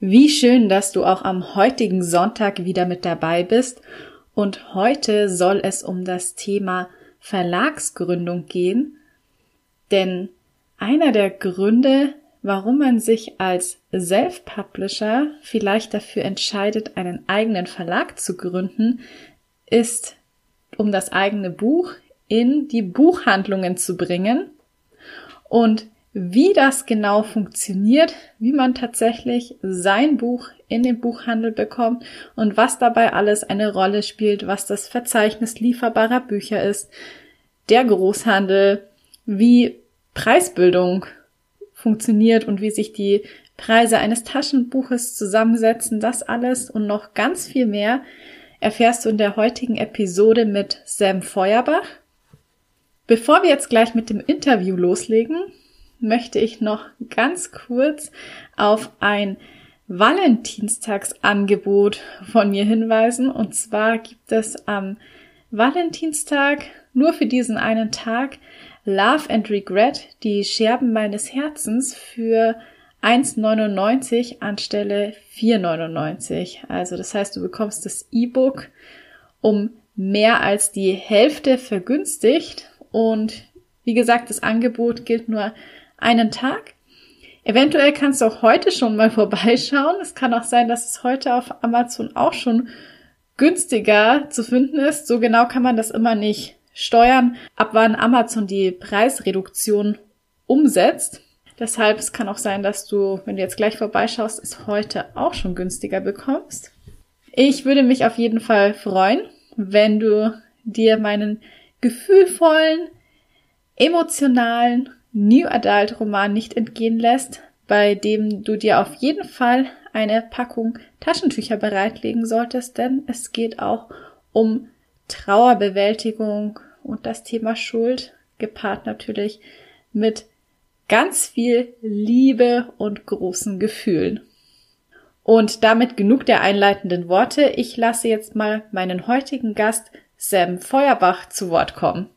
Wie schön, dass du auch am heutigen Sonntag wieder mit dabei bist. Und heute soll es um das Thema Verlagsgründung gehen. Denn einer der Gründe, warum man sich als Self-Publisher vielleicht dafür entscheidet, einen eigenen Verlag zu gründen, ist, um das eigene Buch in die Buchhandlungen zu bringen. Und wie das genau funktioniert, wie man tatsächlich sein Buch in den Buchhandel bekommt und was dabei alles eine Rolle spielt, was das Verzeichnis lieferbarer Bücher ist, der Großhandel, wie Preisbildung funktioniert und wie sich die Preise eines Taschenbuches zusammensetzen, das alles und noch ganz viel mehr erfährst du in der heutigen Episode mit Sam Feuerbach. Bevor wir jetzt gleich mit dem Interview loslegen, möchte ich noch ganz kurz auf ein Valentinstagsangebot von mir hinweisen. Und zwar gibt es am Valentinstag nur für diesen einen Tag Love and Regret, die Scherben meines Herzens für 1,99 anstelle 4,99. Also das heißt, du bekommst das E-Book um mehr als die Hälfte vergünstigt. Und wie gesagt, das Angebot gilt nur einen Tag. Eventuell kannst du auch heute schon mal vorbeischauen. Es kann auch sein, dass es heute auf Amazon auch schon günstiger zu finden ist. So genau kann man das immer nicht steuern, ab wann Amazon die Preisreduktion umsetzt. Deshalb es kann auch sein, dass du, wenn du jetzt gleich vorbeischaust, es heute auch schon günstiger bekommst. Ich würde mich auf jeden Fall freuen, wenn du dir meinen gefühlvollen, emotionalen New Adult Roman nicht entgehen lässt, bei dem du dir auf jeden Fall eine Packung Taschentücher bereitlegen solltest, denn es geht auch um Trauerbewältigung und das Thema Schuld, gepaart natürlich mit ganz viel Liebe und großen Gefühlen. Und damit genug der einleitenden Worte. Ich lasse jetzt mal meinen heutigen Gast Sam Feuerbach zu Wort kommen.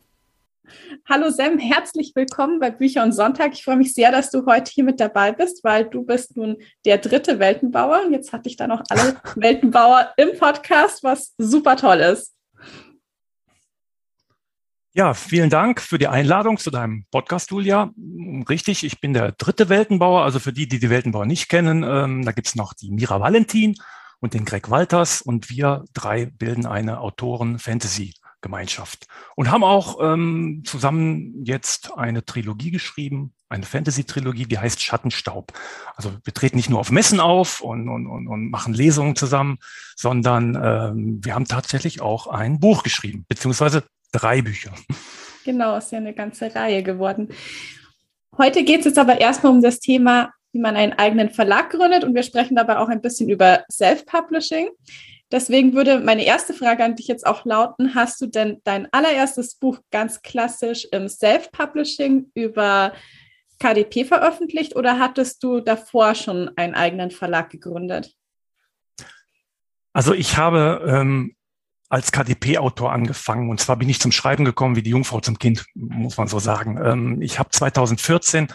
Hallo Sam, herzlich willkommen bei Bücher und Sonntag. Ich freue mich sehr, dass du heute hier mit dabei bist, weil du bist nun der dritte Weltenbauer. Und jetzt hatte ich da noch alle Weltenbauer im Podcast, was super toll ist. Ja, vielen Dank für die Einladung zu deinem Podcast, Julia. Richtig, ich bin der dritte Weltenbauer. Also für die, die die Weltenbauer nicht kennen, ähm, da gibt's noch die Mira Valentin und den Greg Walters und wir drei bilden eine Autoren-Fantasy-Gemeinschaft und haben auch ähm, zusammen jetzt eine Trilogie geschrieben, eine Fantasy-Trilogie, die heißt Schattenstaub. Also wir treten nicht nur auf Messen auf und, und, und, und machen Lesungen zusammen, sondern ähm, wir haben tatsächlich auch ein Buch geschrieben, beziehungsweise drei Bücher. Genau, ist ja eine ganze Reihe geworden. Heute geht es jetzt aber erstmal um das Thema, wie man einen eigenen Verlag gründet und wir sprechen dabei auch ein bisschen über Self-Publishing. Deswegen würde meine erste Frage an dich jetzt auch lauten, hast du denn dein allererstes Buch ganz klassisch im Self-Publishing über KDP veröffentlicht oder hattest du davor schon einen eigenen Verlag gegründet? Also ich habe ähm, als KDP-Autor angefangen. Und zwar bin ich zum Schreiben gekommen wie die Jungfrau zum Kind, muss man so sagen. Ähm, ich habe 2014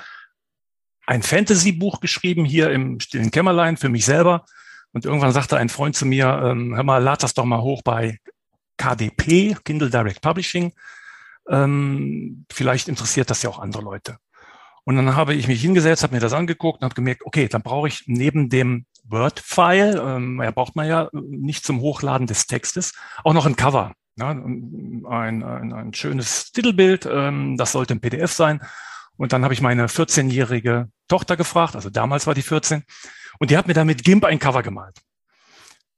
ein Fantasy-Buch geschrieben hier im stillen Kämmerlein für mich selber. Und irgendwann sagte ein Freund zu mir, ähm, hör mal, lad das doch mal hoch bei KDP, Kindle Direct Publishing. Ähm, vielleicht interessiert das ja auch andere Leute. Und dann habe ich mich hingesetzt, habe mir das angeguckt und habe gemerkt, okay, dann brauche ich neben dem Word-File, ähm, ja, braucht man ja nicht zum Hochladen des Textes, auch noch ein Cover. Ja, ein, ein, ein schönes Titelbild, ähm, das sollte ein PDF sein. Und dann habe ich meine 14-jährige Tochter gefragt, also damals war die 14, und die hat mir dann mit GIMP ein Cover gemalt.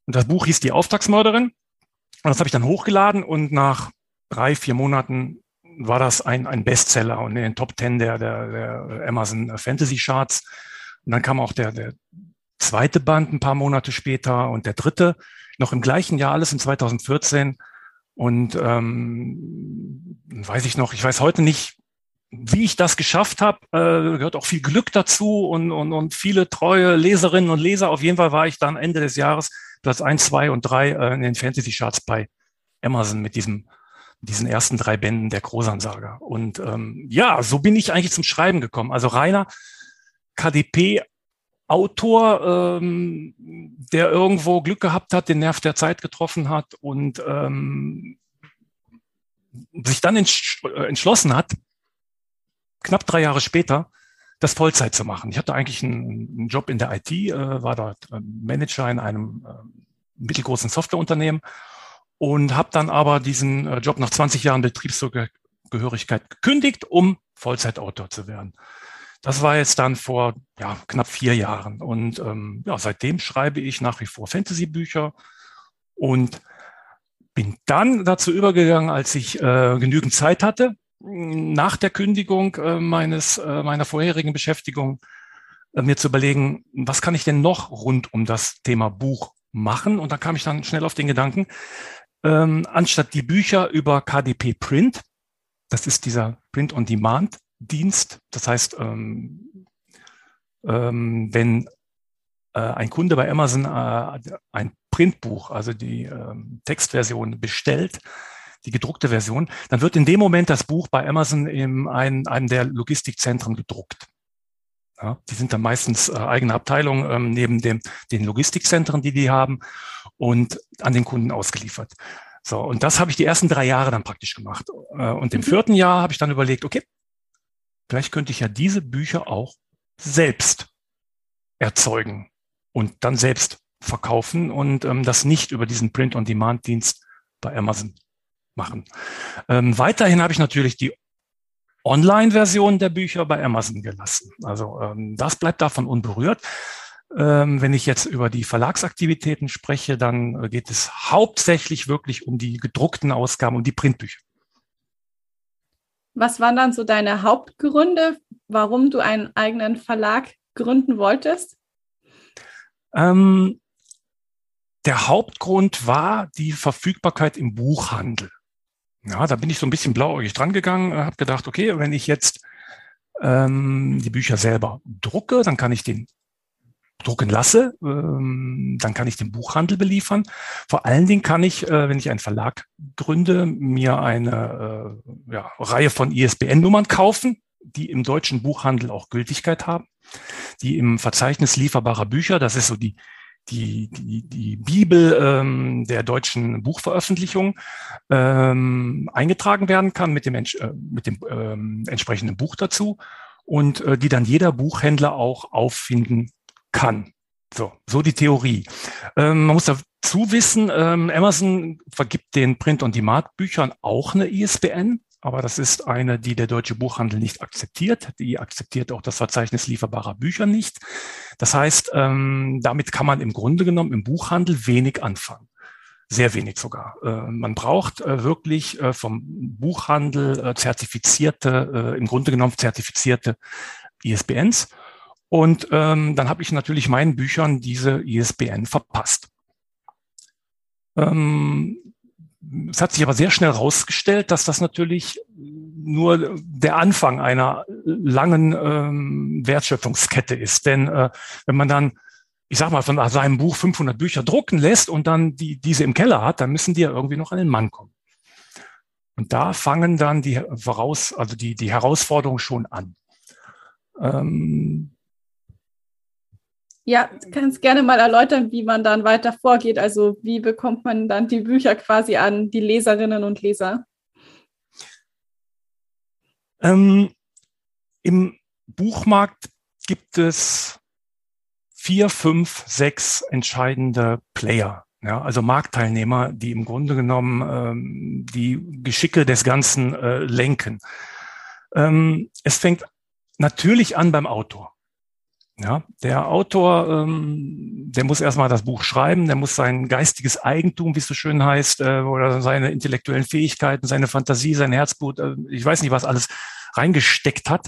Und das Buch hieß Die Auftragsmörderin. Und das habe ich dann hochgeladen und nach drei, vier Monaten war das ein, ein Bestseller und in den Top Ten der, der, der Amazon Fantasy Charts. Und dann kam auch der, der zweite Band ein paar Monate später und der dritte noch im gleichen Jahr, alles in 2014. Und ähm, weiß ich noch, ich weiß heute nicht, wie ich das geschafft habe, äh, gehört auch viel Glück dazu und, und, und viele treue Leserinnen und Leser. Auf jeden Fall war ich dann Ende des Jahres Platz eins, zwei und drei äh, in den Fantasy-Charts bei Amazon mit diesem diesen ersten drei Bänden der Großansager. Und ähm, ja, so bin ich eigentlich zum Schreiben gekommen. Also reiner KDP Autor, ähm, der irgendwo Glück gehabt hat, den Nerv der Zeit getroffen hat und ähm, sich dann entsch entschlossen hat, knapp drei Jahre später, das Vollzeit zu machen. Ich hatte eigentlich einen, einen Job in der IT, äh, war dort äh, Manager in einem äh, mittelgroßen Softwareunternehmen und habe dann aber diesen äh, Job nach 20 Jahren Betriebszugehörigkeit gekündigt, um Vollzeitautor zu werden. Das war jetzt dann vor ja, knapp vier Jahren. Und ähm, ja, seitdem schreibe ich nach wie vor Fantasy-Bücher und bin dann dazu übergegangen, als ich äh, genügend Zeit hatte, nach der Kündigung äh, meines, äh, meiner vorherigen Beschäftigung, äh, mir zu überlegen, was kann ich denn noch rund um das Thema Buch machen? Und da kam ich dann schnell auf den Gedanken, ähm, anstatt die Bücher über KDP Print, das ist dieser Print-on-Demand-Dienst, das heißt, ähm, ähm, wenn äh, ein Kunde bei Amazon äh, ein Printbuch, also die ähm, Textversion bestellt, die gedruckte Version, dann wird in dem Moment das Buch bei Amazon in einem, einem der Logistikzentren gedruckt. Ja, die sind dann meistens äh, eigene Abteilungen ähm, neben dem, den Logistikzentren, die die haben und an den Kunden ausgeliefert. So, und das habe ich die ersten drei Jahre dann praktisch gemacht. Äh, und im mhm. vierten Jahr habe ich dann überlegt, okay, vielleicht könnte ich ja diese Bücher auch selbst erzeugen und dann selbst verkaufen und ähm, das nicht über diesen Print-on-Demand-Dienst bei Amazon machen. Ähm, weiterhin habe ich natürlich die Online-Version der Bücher bei Amazon gelassen. Also ähm, das bleibt davon unberührt. Ähm, wenn ich jetzt über die Verlagsaktivitäten spreche, dann äh, geht es hauptsächlich wirklich um die gedruckten Ausgaben, um die Printbücher. Was waren dann so deine Hauptgründe, warum du einen eigenen Verlag gründen wolltest? Ähm, der Hauptgrund war die Verfügbarkeit im Buchhandel. Ja, da bin ich so ein bisschen blauäugig dran gegangen, habe gedacht, okay, wenn ich jetzt ähm, die Bücher selber drucke, dann kann ich den drucken lasse, ähm, dann kann ich den Buchhandel beliefern. Vor allen Dingen kann ich, äh, wenn ich einen Verlag gründe, mir eine äh, ja, Reihe von ISBN-Nummern kaufen, die im deutschen Buchhandel auch Gültigkeit haben, die im Verzeichnis lieferbarer Bücher, das ist so die die, die, die Bibel ähm, der deutschen Buchveröffentlichung ähm, eingetragen werden kann mit dem, äh, mit dem ähm, entsprechenden Buch dazu und äh, die dann jeder Buchhändler auch auffinden kann. So, so die Theorie. Ähm, man muss dazu wissen, ähm, Amazon vergibt den Print-on-Demand-Büchern auch eine ISBN aber das ist eine, die der deutsche Buchhandel nicht akzeptiert. Die akzeptiert auch das Verzeichnis lieferbarer Bücher nicht. Das heißt, ähm, damit kann man im Grunde genommen im Buchhandel wenig anfangen. Sehr wenig sogar. Äh, man braucht äh, wirklich äh, vom Buchhandel zertifizierte, im Grunde genommen zertifizierte ISBNs. Und ähm, dann habe ich natürlich meinen Büchern diese ISBN verpasst. Ähm, es hat sich aber sehr schnell herausgestellt, dass das natürlich nur der Anfang einer langen ähm, Wertschöpfungskette ist. Denn äh, wenn man dann, ich sag mal, von seinem Buch 500 Bücher drucken lässt und dann die, diese im Keller hat, dann müssen die ja irgendwie noch an den Mann kommen. Und da fangen dann die voraus, also die, die Herausforderungen schon an. Ähm, ja, du kannst gerne mal erläutern, wie man dann weiter vorgeht. Also wie bekommt man dann die Bücher quasi an die Leserinnen und Leser? Ähm, Im Buchmarkt gibt es vier, fünf, sechs entscheidende Player. Ja, also Marktteilnehmer, die im Grunde genommen ähm, die Geschicke des Ganzen äh, lenken. Ähm, es fängt natürlich an beim Autor. Ja, der Autor, ähm, der muss erstmal das Buch schreiben, der muss sein geistiges Eigentum, wie es so schön heißt, äh, oder seine intellektuellen Fähigkeiten, seine Fantasie, sein Herzblut, äh, ich weiß nicht, was alles reingesteckt hat.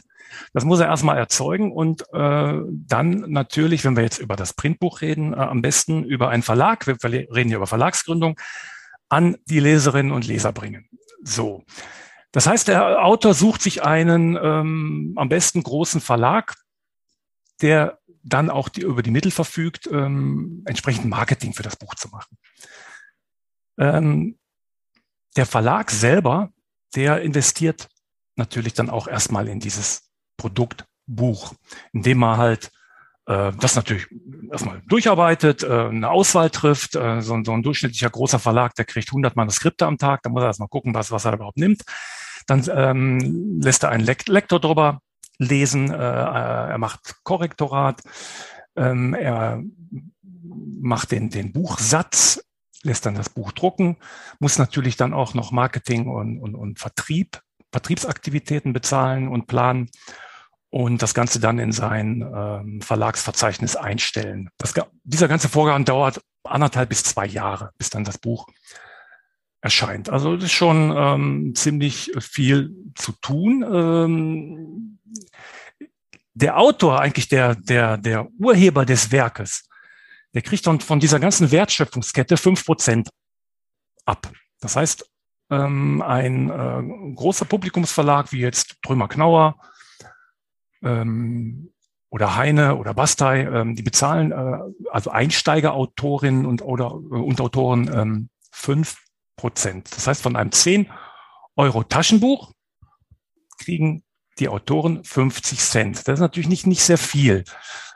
Das muss er erstmal erzeugen und äh, dann natürlich, wenn wir jetzt über das Printbuch reden, äh, am besten über einen Verlag, wir reden hier über Verlagsgründung, an die Leserinnen und Leser bringen. So. Das heißt, der Autor sucht sich einen ähm, am besten großen Verlag, der dann auch die, über die Mittel verfügt, ähm, entsprechend Marketing für das Buch zu machen. Ähm, der Verlag selber, der investiert natürlich dann auch erstmal in dieses Produktbuch, indem man halt äh, das natürlich erstmal durcharbeitet, äh, eine Auswahl trifft. Äh, so, so, ein durchschnittlicher großer Verlag, der kriegt 100 Manuskripte am Tag, da muss er erstmal gucken, was, was er überhaupt nimmt. Dann ähm, lässt er einen Lektor drüber lesen, äh, er macht Korrektorat, ähm, er macht den, den Buchsatz, lässt dann das Buch drucken, muss natürlich dann auch noch Marketing und, und, und Vertrieb, Vertriebsaktivitäten bezahlen und planen und das Ganze dann in sein ähm, Verlagsverzeichnis einstellen. Das, dieser ganze Vorgang dauert anderthalb bis zwei Jahre, bis dann das Buch erscheint. Also das ist schon ähm, ziemlich viel zu tun. Ähm, der Autor, eigentlich der, der, der Urheber des Werkes, der kriegt dann von dieser ganzen Wertschöpfungskette fünf Prozent ab. Das heißt, ähm, ein äh, großer Publikumsverlag wie jetzt Trömer Knauer ähm, oder Heine oder Bastei, ähm, die bezahlen äh, also Einsteigerautorinnen und oder äh, und Autoren ähm, fünf Prozent. Das heißt, von einem 10 Euro Taschenbuch kriegen die Autoren 50 Cent. Das ist natürlich nicht, nicht sehr viel.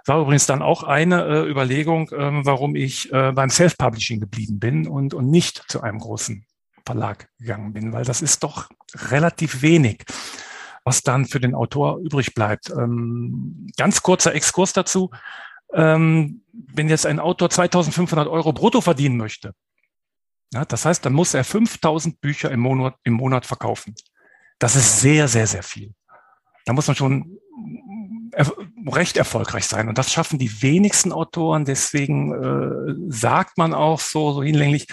War übrigens dann auch eine äh, Überlegung, äh, warum ich äh, beim Self-Publishing geblieben bin und, und nicht zu einem großen Verlag gegangen bin, weil das ist doch relativ wenig, was dann für den Autor übrig bleibt. Ähm, ganz kurzer Exkurs dazu. Ähm, wenn jetzt ein Autor 2500 Euro brutto verdienen möchte, ja, das heißt, dann muss er 5000 Bücher im Monat, im Monat verkaufen. Das ist sehr, sehr, sehr viel. Da muss man schon recht erfolgreich sein. Und das schaffen die wenigsten Autoren. Deswegen äh, sagt man auch so, so hinlänglich,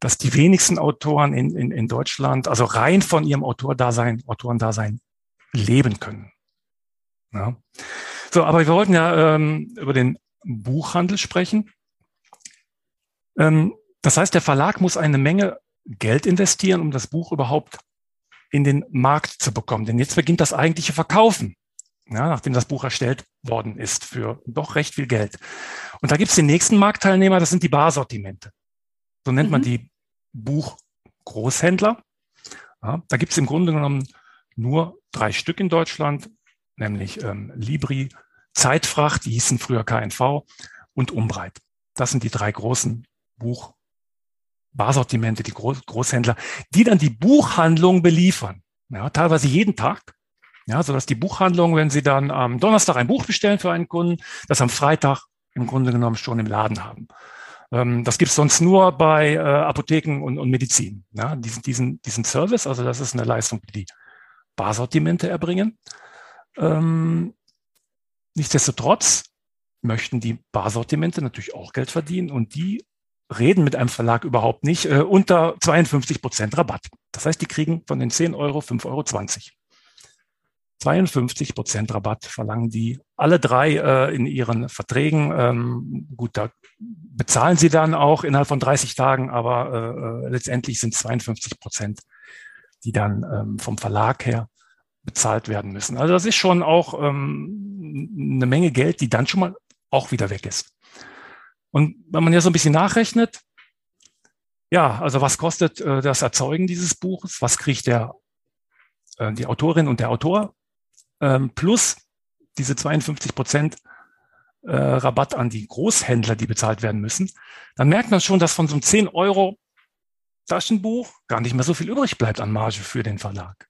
dass die wenigsten Autoren in, in, in Deutschland, also rein von ihrem Autordasein, Autorendasein leben können. Ja. So, aber wir wollten ja ähm, über den Buchhandel sprechen. Ähm, das heißt, der Verlag muss eine Menge Geld investieren, um das Buch überhaupt in den Markt zu bekommen. Denn jetzt beginnt das eigentliche Verkaufen, ja, nachdem das Buch erstellt worden ist, für doch recht viel Geld. Und da gibt es den nächsten Marktteilnehmer, das sind die Barsortimente. So nennt mhm. man die Buchgroßhändler. Ja, da gibt es im Grunde genommen nur drei Stück in Deutschland, nämlich ähm, Libri, Zeitfracht, die hießen früher KNV, und Umbreit. Das sind die drei großen Buch Barsortimente, die Groß Großhändler, die dann die Buchhandlung beliefern. Ja, teilweise jeden Tag. Ja, so dass die Buchhandlung, wenn sie dann am Donnerstag ein Buch bestellen für einen Kunden, das am Freitag im Grunde genommen schon im Laden haben. Ähm, das gibt's sonst nur bei äh, Apotheken und, und Medizin. Ja, diesen, diesen, diesen Service, also das ist eine Leistung, die die Barsortimente erbringen. Ähm, nichtsdestotrotz möchten die Barsortimente natürlich auch Geld verdienen und die reden mit einem Verlag überhaupt nicht, äh, unter 52 Prozent Rabatt. Das heißt, die kriegen von den 10 Euro 5,20 Euro. 52 Prozent Rabatt verlangen die alle drei äh, in ihren Verträgen. Ähm, gut, da bezahlen sie dann auch innerhalb von 30 Tagen, aber äh, äh letztendlich sind 52 Prozent, die dann ähm, vom Verlag her bezahlt werden müssen. Also das ist schon auch ähm, eine Menge Geld, die dann schon mal auch wieder weg ist. Und wenn man ja so ein bisschen nachrechnet, ja, also was kostet äh, das Erzeugen dieses Buches? Was kriegt der, äh, die Autorin und der Autor? Ähm, plus diese 52 Prozent äh, Rabatt an die Großhändler, die bezahlt werden müssen. Dann merkt man schon, dass von so einem 10 Euro Taschenbuch gar nicht mehr so viel übrig bleibt an Marge für den Verlag.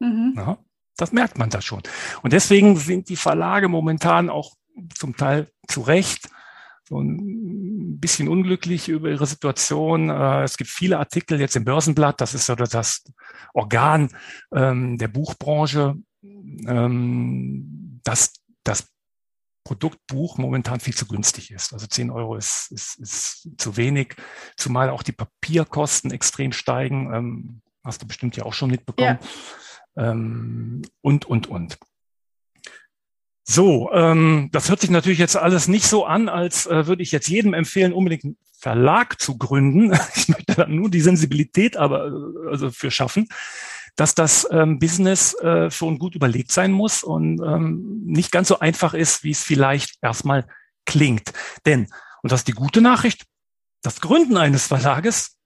Mhm. Ja, das merkt man da schon. Und deswegen sind die Verlage momentan auch zum Teil zu Recht so ein bisschen unglücklich über ihre Situation. Äh, es gibt viele Artikel jetzt im Börsenblatt, das ist so das Organ ähm, der Buchbranche, ähm, dass das Produktbuch momentan viel zu günstig ist. Also 10 Euro ist, ist, ist zu wenig, zumal auch die Papierkosten extrem steigen. Ähm, hast du bestimmt ja auch schon mitbekommen. Ja. Und, und, und. So, ähm, das hört sich natürlich jetzt alles nicht so an, als äh, würde ich jetzt jedem empfehlen, unbedingt einen Verlag zu gründen. Ich möchte da nur die Sensibilität aber äh, also für schaffen, dass das ähm, Business äh, schon gut überlegt sein muss und ähm, nicht ganz so einfach ist, wie es vielleicht erstmal klingt. Denn, und das ist die gute Nachricht, das Gründen eines Verlages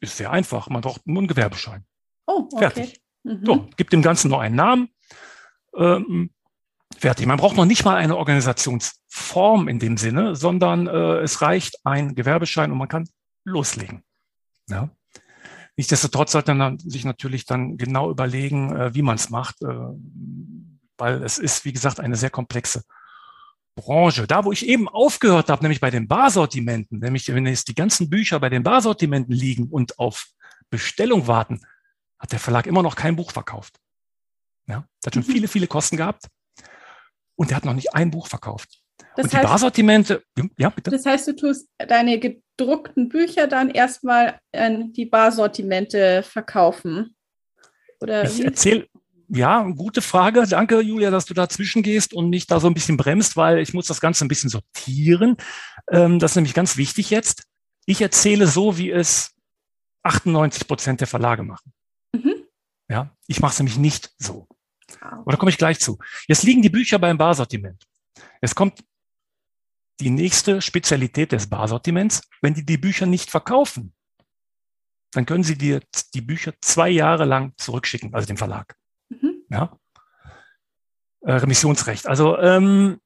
ist sehr einfach. Man braucht nur einen Gewerbeschein. Oh, okay. Fertig. Mhm. So, gibt dem Ganzen nur einen Namen. Ähm, fertig. Man braucht noch nicht mal eine Organisationsform in dem Sinne, sondern äh, es reicht ein Gewerbeschein und man kann loslegen. Ja. Nichtsdestotrotz sollte man sich natürlich dann genau überlegen, äh, wie man es macht, äh, weil es ist, wie gesagt, eine sehr komplexe Branche. Da, wo ich eben aufgehört habe, nämlich bei den Barsortimenten, nämlich wenn jetzt die ganzen Bücher bei den Barsortimenten liegen und auf Bestellung warten, hat der Verlag immer noch kein Buch verkauft. Ja, hat schon mhm. viele, viele Kosten gehabt und der hat noch nicht ein Buch verkauft. Das und heißt, die Barsortimente, ja, bitte. Das heißt, du tust deine gedruckten Bücher dann erstmal an die Barsortimente verkaufen? Oder ich erzähle, ja, gute Frage. Danke, Julia, dass du dazwischen gehst und mich da so ein bisschen bremst, weil ich muss das Ganze ein bisschen sortieren. Ähm, das ist nämlich ganz wichtig jetzt. Ich erzähle so, wie es 98 Prozent der Verlage machen. Mhm. Ja, ich mache es nämlich nicht so. Ah, okay. Oder komme ich gleich zu. Jetzt liegen die Bücher beim Barsortiment. Es kommt die nächste Spezialität des Barsortiments. Wenn die die Bücher nicht verkaufen, dann können sie dir die Bücher zwei Jahre lang zurückschicken, also dem Verlag. Mhm. Ja. Äh, Remissionsrecht. Also ähm,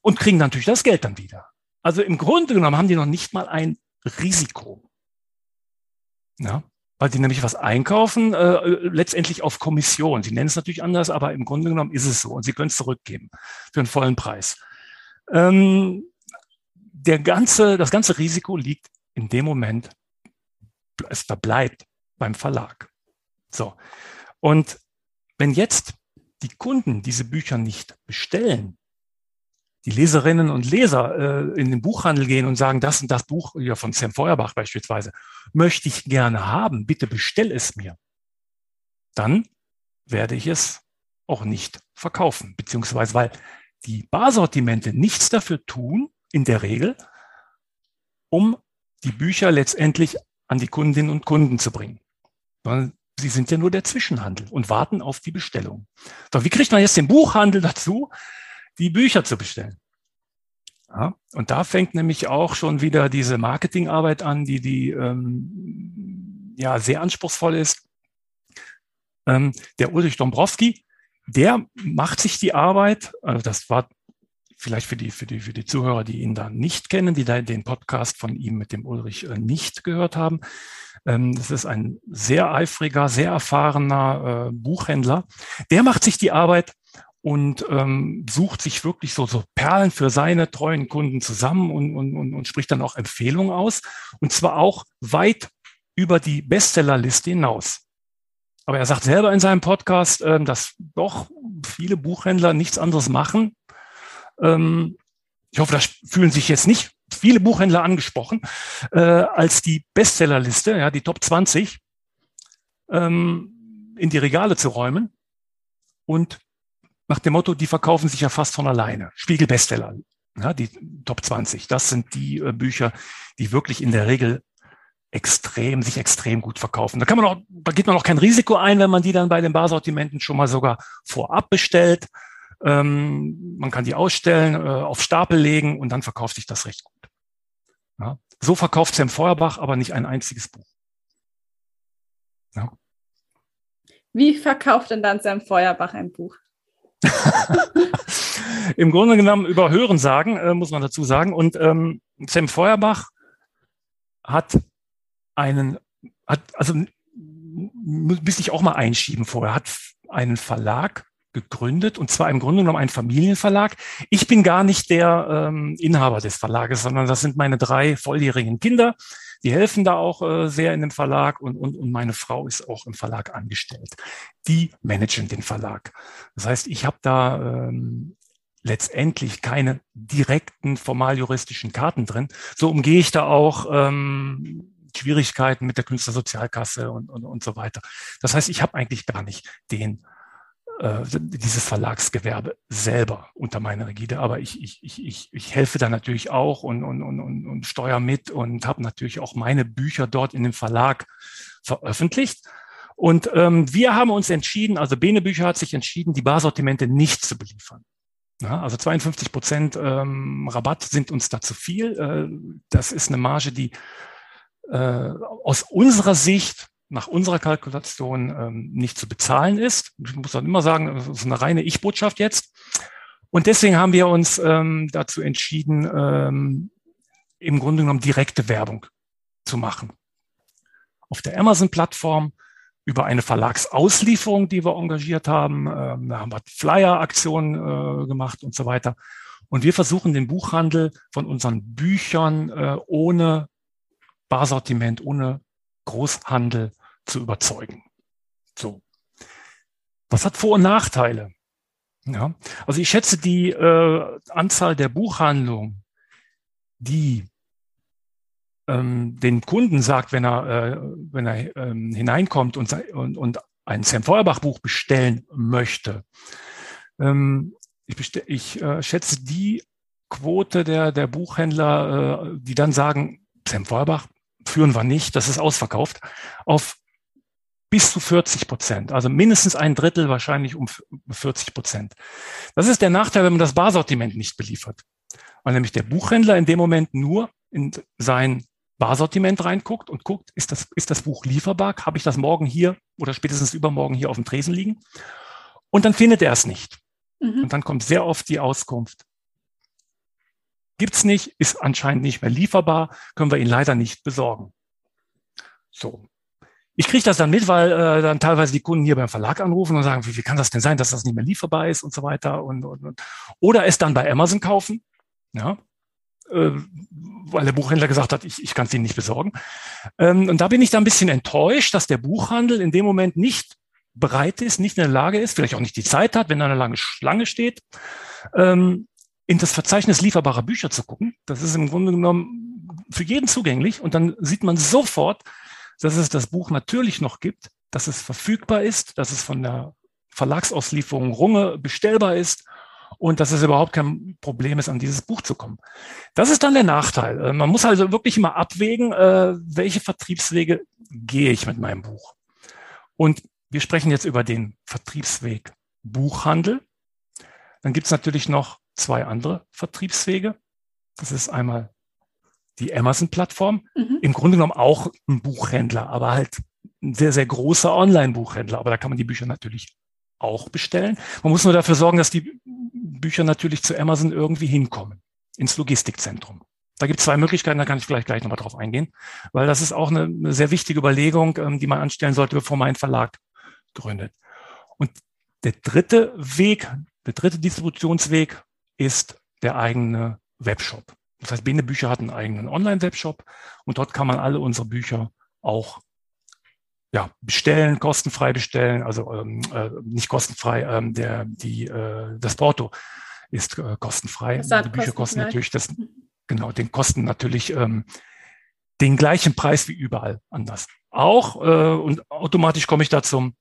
und kriegen natürlich das Geld dann wieder. Also im Grunde genommen haben die noch nicht mal ein Risiko. Ja weil die nämlich was einkaufen, äh, letztendlich auf Kommission. Sie nennen es natürlich anders, aber im Grunde genommen ist es so und sie können es zurückgeben für einen vollen Preis. Ähm, der ganze, das ganze Risiko liegt in dem Moment, es verbleibt beim Verlag. So. Und wenn jetzt die Kunden diese Bücher nicht bestellen, die Leserinnen und Leser äh, in den Buchhandel gehen und sagen, das und das Buch ja, von Sam Feuerbach beispielsweise, möchte ich gerne haben, bitte bestell es mir, dann werde ich es auch nicht verkaufen, beziehungsweise weil die Barsortimente nichts dafür tun, in der Regel, um die Bücher letztendlich an die Kundinnen und Kunden zu bringen. Sie sind ja nur der Zwischenhandel und warten auf die Bestellung. So, wie kriegt man jetzt den Buchhandel dazu, die Bücher zu bestellen. Ja, und da fängt nämlich auch schon wieder diese Marketingarbeit an, die, die ähm, ja sehr anspruchsvoll ist. Ähm, der Ulrich Dombrowski, der macht sich die Arbeit, also das war vielleicht für die, für die, für die Zuhörer, die ihn da nicht kennen, die da den Podcast von ihm mit dem Ulrich äh, nicht gehört haben. Ähm, das ist ein sehr eifriger, sehr erfahrener äh, Buchhändler. Der macht sich die Arbeit und ähm, sucht sich wirklich so, so Perlen für seine treuen Kunden zusammen und, und, und, und spricht dann auch Empfehlungen aus. Und zwar auch weit über die Bestsellerliste hinaus. Aber er sagt selber in seinem Podcast, äh, dass doch viele Buchhändler nichts anderes machen. Ähm, ich hoffe, das fühlen sich jetzt nicht viele Buchhändler angesprochen, äh, als die Bestsellerliste, ja, die Top 20, ähm, in die Regale zu räumen und nach dem Motto, die verkaufen sich ja fast von alleine. Spiegel-Bestseller, ja, die Top 20. Das sind die äh, Bücher, die wirklich in der Regel extrem, sich extrem gut verkaufen. Da kann man auch, da geht man auch kein Risiko ein, wenn man die dann bei den Barsortimenten schon mal sogar vorab bestellt. Ähm, man kann die ausstellen, äh, auf Stapel legen und dann verkauft sich das recht gut. Ja. So verkauft Sam Feuerbach aber nicht ein einziges Buch. Ja. Wie verkauft denn dann Sam Feuerbach ein Buch? Im Grunde genommen über Hörensagen, äh, muss man dazu sagen. Und ähm, Sam Feuerbach hat einen, hat, also müsste ich auch mal einschieben vorher, hat einen Verlag gegründet und zwar im Grunde genommen ein Familienverlag. Ich bin gar nicht der ähm, Inhaber des Verlages, sondern das sind meine drei volljährigen Kinder. Die helfen da auch äh, sehr in dem Verlag und, und, und meine Frau ist auch im Verlag angestellt. Die managen den Verlag. Das heißt, ich habe da ähm, letztendlich keine direkten formaljuristischen Karten drin. So umgehe ich da auch ähm, Schwierigkeiten mit der Künstlersozialkasse und, und, und so weiter. Das heißt, ich habe eigentlich gar nicht den äh, dieses Verlagsgewerbe selber unter meiner Rigide, aber ich, ich, ich, ich, ich helfe da natürlich auch und, und, und, und, und steuere mit und habe natürlich auch meine Bücher dort in dem Verlag veröffentlicht. Und ähm, wir haben uns entschieden, also Bene Bücher hat sich entschieden, die Barsortimente nicht zu beliefern. Ja, also 52 Prozent ähm, Rabatt sind uns da zu viel. Äh, das ist eine Marge, die äh, aus unserer Sicht, nach unserer Kalkulation ähm, nicht zu bezahlen ist. Ich muss dann immer sagen, das ist eine reine Ich-Botschaft jetzt. Und deswegen haben wir uns ähm, dazu entschieden, ähm, im Grunde genommen direkte Werbung zu machen. Auf der Amazon-Plattform über eine Verlagsauslieferung, die wir engagiert haben. Ähm, da haben wir Flyer-Aktionen äh, gemacht und so weiter. Und wir versuchen den Buchhandel von unseren Büchern äh, ohne Barsortiment, ohne Großhandel zu überzeugen. So. Was hat Vor- und Nachteile? Ja, also ich schätze die äh, Anzahl der Buchhandlungen, die ähm, den Kunden sagt, wenn er, äh, wenn er ähm, hineinkommt und, und, und ein Sam Feuerbach Buch bestellen möchte. Ähm, ich, bestell, ich äh, schätze die Quote der, der Buchhändler, äh, die dann sagen, Sam Feuerbach führen wir nicht, das ist ausverkauft, auf bis zu 40 Prozent, also mindestens ein Drittel, wahrscheinlich um 40 Prozent. Das ist der Nachteil, wenn man das Barsortiment nicht beliefert, weil nämlich der Buchhändler in dem Moment nur in sein Barsortiment reinguckt und guckt, ist das, ist das Buch lieferbar? Habe ich das morgen hier oder spätestens übermorgen hier auf dem Tresen liegen? Und dann findet er es nicht. Mhm. Und dann kommt sehr oft die Auskunft. Gibt's nicht, ist anscheinend nicht mehr lieferbar, können wir ihn leider nicht besorgen. So. Ich kriege das dann mit, weil äh, dann teilweise die Kunden hier beim Verlag anrufen und sagen, wie, wie kann das denn sein, dass das nicht mehr lieferbar ist und so weiter. Und, und, und. Oder es dann bei Amazon kaufen. Ja, äh, weil der Buchhändler gesagt hat, ich, ich kann es Ihnen nicht besorgen. Ähm, und da bin ich da ein bisschen enttäuscht, dass der Buchhandel in dem Moment nicht bereit ist, nicht in der Lage ist, vielleicht auch nicht die Zeit hat, wenn da eine lange Schlange steht, ähm, in das Verzeichnis lieferbarer Bücher zu gucken. Das ist im Grunde genommen für jeden zugänglich und dann sieht man sofort, dass es das Buch natürlich noch gibt, dass es verfügbar ist, dass es von der Verlagsauslieferung Runge bestellbar ist und dass es überhaupt kein Problem ist, an dieses Buch zu kommen. Das ist dann der Nachteil. Äh, man muss also wirklich immer abwägen, äh, welche Vertriebswege gehe ich mit meinem Buch. Und wir sprechen jetzt über den Vertriebsweg Buchhandel. Dann gibt es natürlich noch zwei andere Vertriebswege. Das ist einmal die Amazon-Plattform. Mhm. Im Grunde genommen auch ein Buchhändler, aber halt ein sehr, sehr großer Online-Buchhändler. Aber da kann man die Bücher natürlich auch bestellen. Man muss nur dafür sorgen, dass die Bücher natürlich zu Amazon irgendwie hinkommen, ins Logistikzentrum. Da gibt es zwei Möglichkeiten, da kann ich vielleicht gleich nochmal drauf eingehen, weil das ist auch eine, eine sehr wichtige Überlegung, ähm, die man anstellen sollte, bevor man einen Verlag gründet. Und der dritte Weg, der dritte Distributionsweg ist der eigene Webshop. Das heißt, Bene Bücher hat einen eigenen Online-Webshop und dort kann man alle unsere Bücher auch ja, bestellen, kostenfrei bestellen, also ähm, äh, nicht kostenfrei, ähm, der, die, äh, das Porto ist äh, kostenfrei. Die Bücher kosten natürlich das, genau, den kosten natürlich ähm, den gleichen Preis wie überall anders. Auch äh, und automatisch komme ich da zum,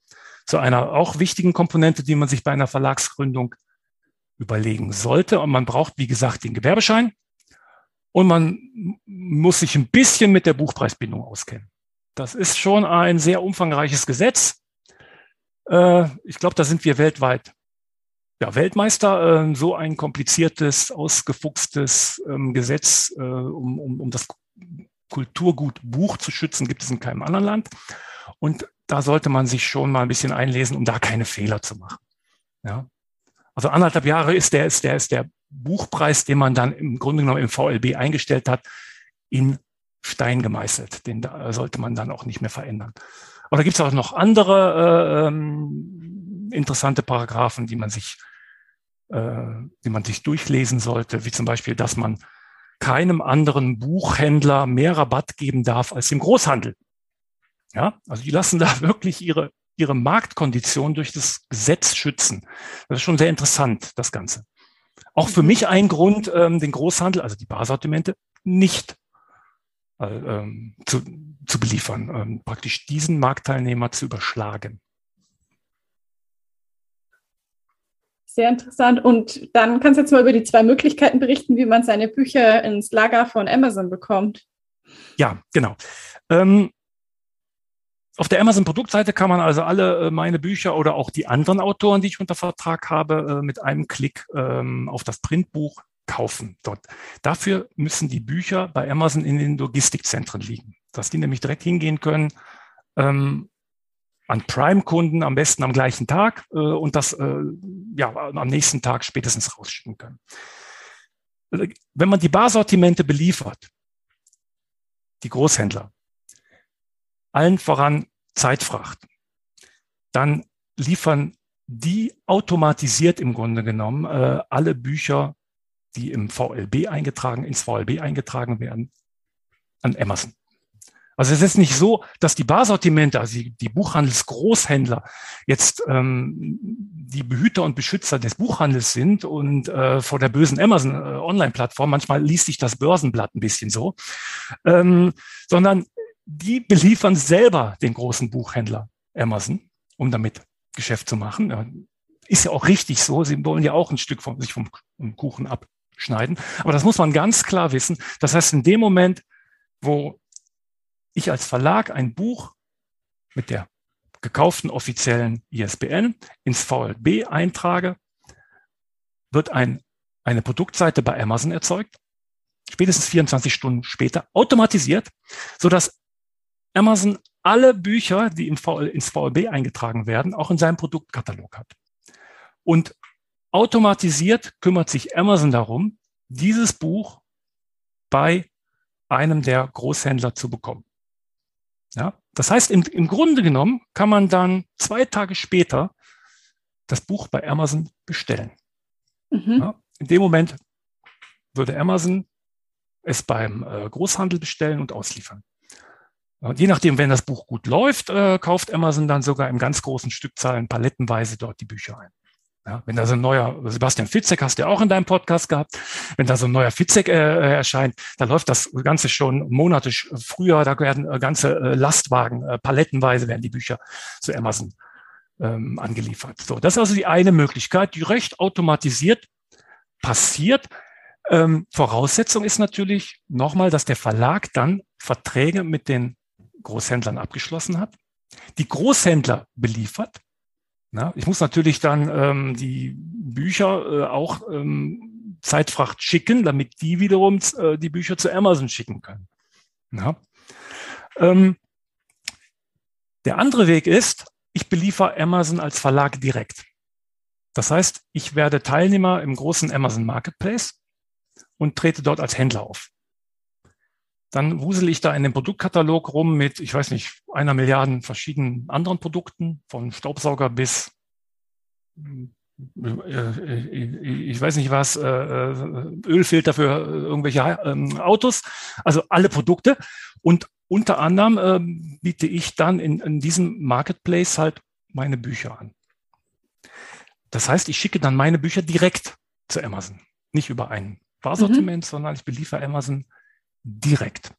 zu einer auch wichtigen Komponente, die man sich bei einer Verlagsgründung überlegen sollte. Und man braucht, wie gesagt, den Gewerbeschein und man muss sich ein bisschen mit der Buchpreisbindung auskennen. Das ist schon ein sehr umfangreiches Gesetz. Äh, ich glaube, da sind wir weltweit ja, Weltmeister. Äh, so ein kompliziertes, ausgefuchstes ähm, Gesetz, äh, um, um, um das Kulturgut Buch zu schützen, gibt es in keinem anderen Land. Und da sollte man sich schon mal ein bisschen einlesen, um da keine Fehler zu machen. Ja. Also anderthalb Jahre ist der, ist der, ist der Buchpreis, den man dann im Grunde genommen im VLB eingestellt hat, in Stein gemeißelt. Den sollte man dann auch nicht mehr verändern. Aber da gibt es auch noch andere äh, ähm, interessante Paragraphen, die man sich, äh, die man sich durchlesen sollte, wie zum Beispiel, dass man keinem anderen Buchhändler mehr Rabatt geben darf als dem Großhandel. Ja, also die lassen da wirklich ihre, ihre Marktkondition durch das Gesetz schützen. Das ist schon sehr interessant, das Ganze. Auch für mich ein Grund, ähm, den Großhandel, also die Barsortimente, nicht äh, ähm, zu, zu beliefern, ähm, praktisch diesen Marktteilnehmer zu überschlagen. Sehr interessant. Und dann kannst du jetzt mal über die zwei Möglichkeiten berichten, wie man seine Bücher ins Lager von Amazon bekommt. Ja, genau. Ähm, auf der Amazon-Produktseite kann man also alle äh, meine Bücher oder auch die anderen Autoren, die ich unter Vertrag habe, äh, mit einem Klick ähm, auf das Printbuch kaufen. Dort. Dafür müssen die Bücher bei Amazon in den Logistikzentren liegen, dass die nämlich direkt hingehen können ähm, an Prime-Kunden am besten am gleichen Tag äh, und das äh, ja, am nächsten Tag spätestens rausschicken können. Äh, wenn man die Barsortimente beliefert, die Großhändler, allen voran Zeitfracht, dann liefern die automatisiert im Grunde genommen äh, alle Bücher, die im VLB eingetragen, ins VLB eingetragen werden, an Amazon. Also es ist nicht so, dass die Barsortimente, also die, die Buchhandelsgroßhändler jetzt ähm, die Behüter und Beschützer des Buchhandels sind und äh, vor der bösen Amazon äh, manchmal liest sich das Börsenblatt ein bisschen so, ähm, sondern die beliefern selber den großen Buchhändler Amazon, um damit Geschäft zu machen. Ist ja auch richtig so. Sie wollen ja auch ein Stück von sich vom Kuchen abschneiden. Aber das muss man ganz klar wissen. Das heißt, in dem Moment, wo ich als Verlag ein Buch mit der gekauften offiziellen ISBN ins VLB eintrage, wird ein, eine Produktseite bei Amazon erzeugt, spätestens 24 Stunden später automatisiert, so dass Amazon alle Bücher, die im VL, ins VLB eingetragen werden, auch in seinem Produktkatalog hat. Und automatisiert kümmert sich Amazon darum, dieses Buch bei einem der Großhändler zu bekommen. Ja, das heißt, im, im Grunde genommen kann man dann zwei Tage später das Buch bei Amazon bestellen. Mhm. Ja, in dem Moment würde Amazon es beim äh, Großhandel bestellen und ausliefern. Und je nachdem, wenn das Buch gut läuft, äh, kauft Amazon dann sogar in ganz großen Stückzahlen palettenweise dort die Bücher ein. Ja, wenn da so ein neuer, Sebastian Fitzek hast du ja auch in deinem Podcast gehabt, wenn da so ein neuer Fitzek äh, äh erscheint, da läuft das Ganze schon Monate früher, da werden äh, ganze äh, Lastwagen, äh, palettenweise werden die Bücher zu Amazon ähm, angeliefert. So, das ist also die eine Möglichkeit, die recht automatisiert passiert. Ähm, Voraussetzung ist natürlich nochmal, dass der Verlag dann Verträge mit den Großhändlern abgeschlossen hat, die Großhändler beliefert na, ich muss natürlich dann ähm, die Bücher äh, auch ähm, Zeitfracht schicken, damit die wiederum äh, die Bücher zu Amazon schicken können. Na? Ähm, der andere Weg ist, ich beliefer Amazon als Verlag direkt. Das heißt, ich werde Teilnehmer im großen Amazon Marketplace und trete dort als Händler auf. Dann wusel ich da in dem Produktkatalog rum mit, ich weiß nicht, einer Milliarden verschiedenen anderen Produkten, von Staubsauger bis äh, ich weiß nicht was, äh, Ölfilter für irgendwelche ähm, Autos, also alle Produkte. Und unter anderem biete ich dann in, in diesem Marketplace halt meine Bücher an. Das heißt, ich schicke dann meine Bücher direkt zu Amazon. Nicht über ein Barsortiment, mhm. sondern ich beliefere Amazon direkt.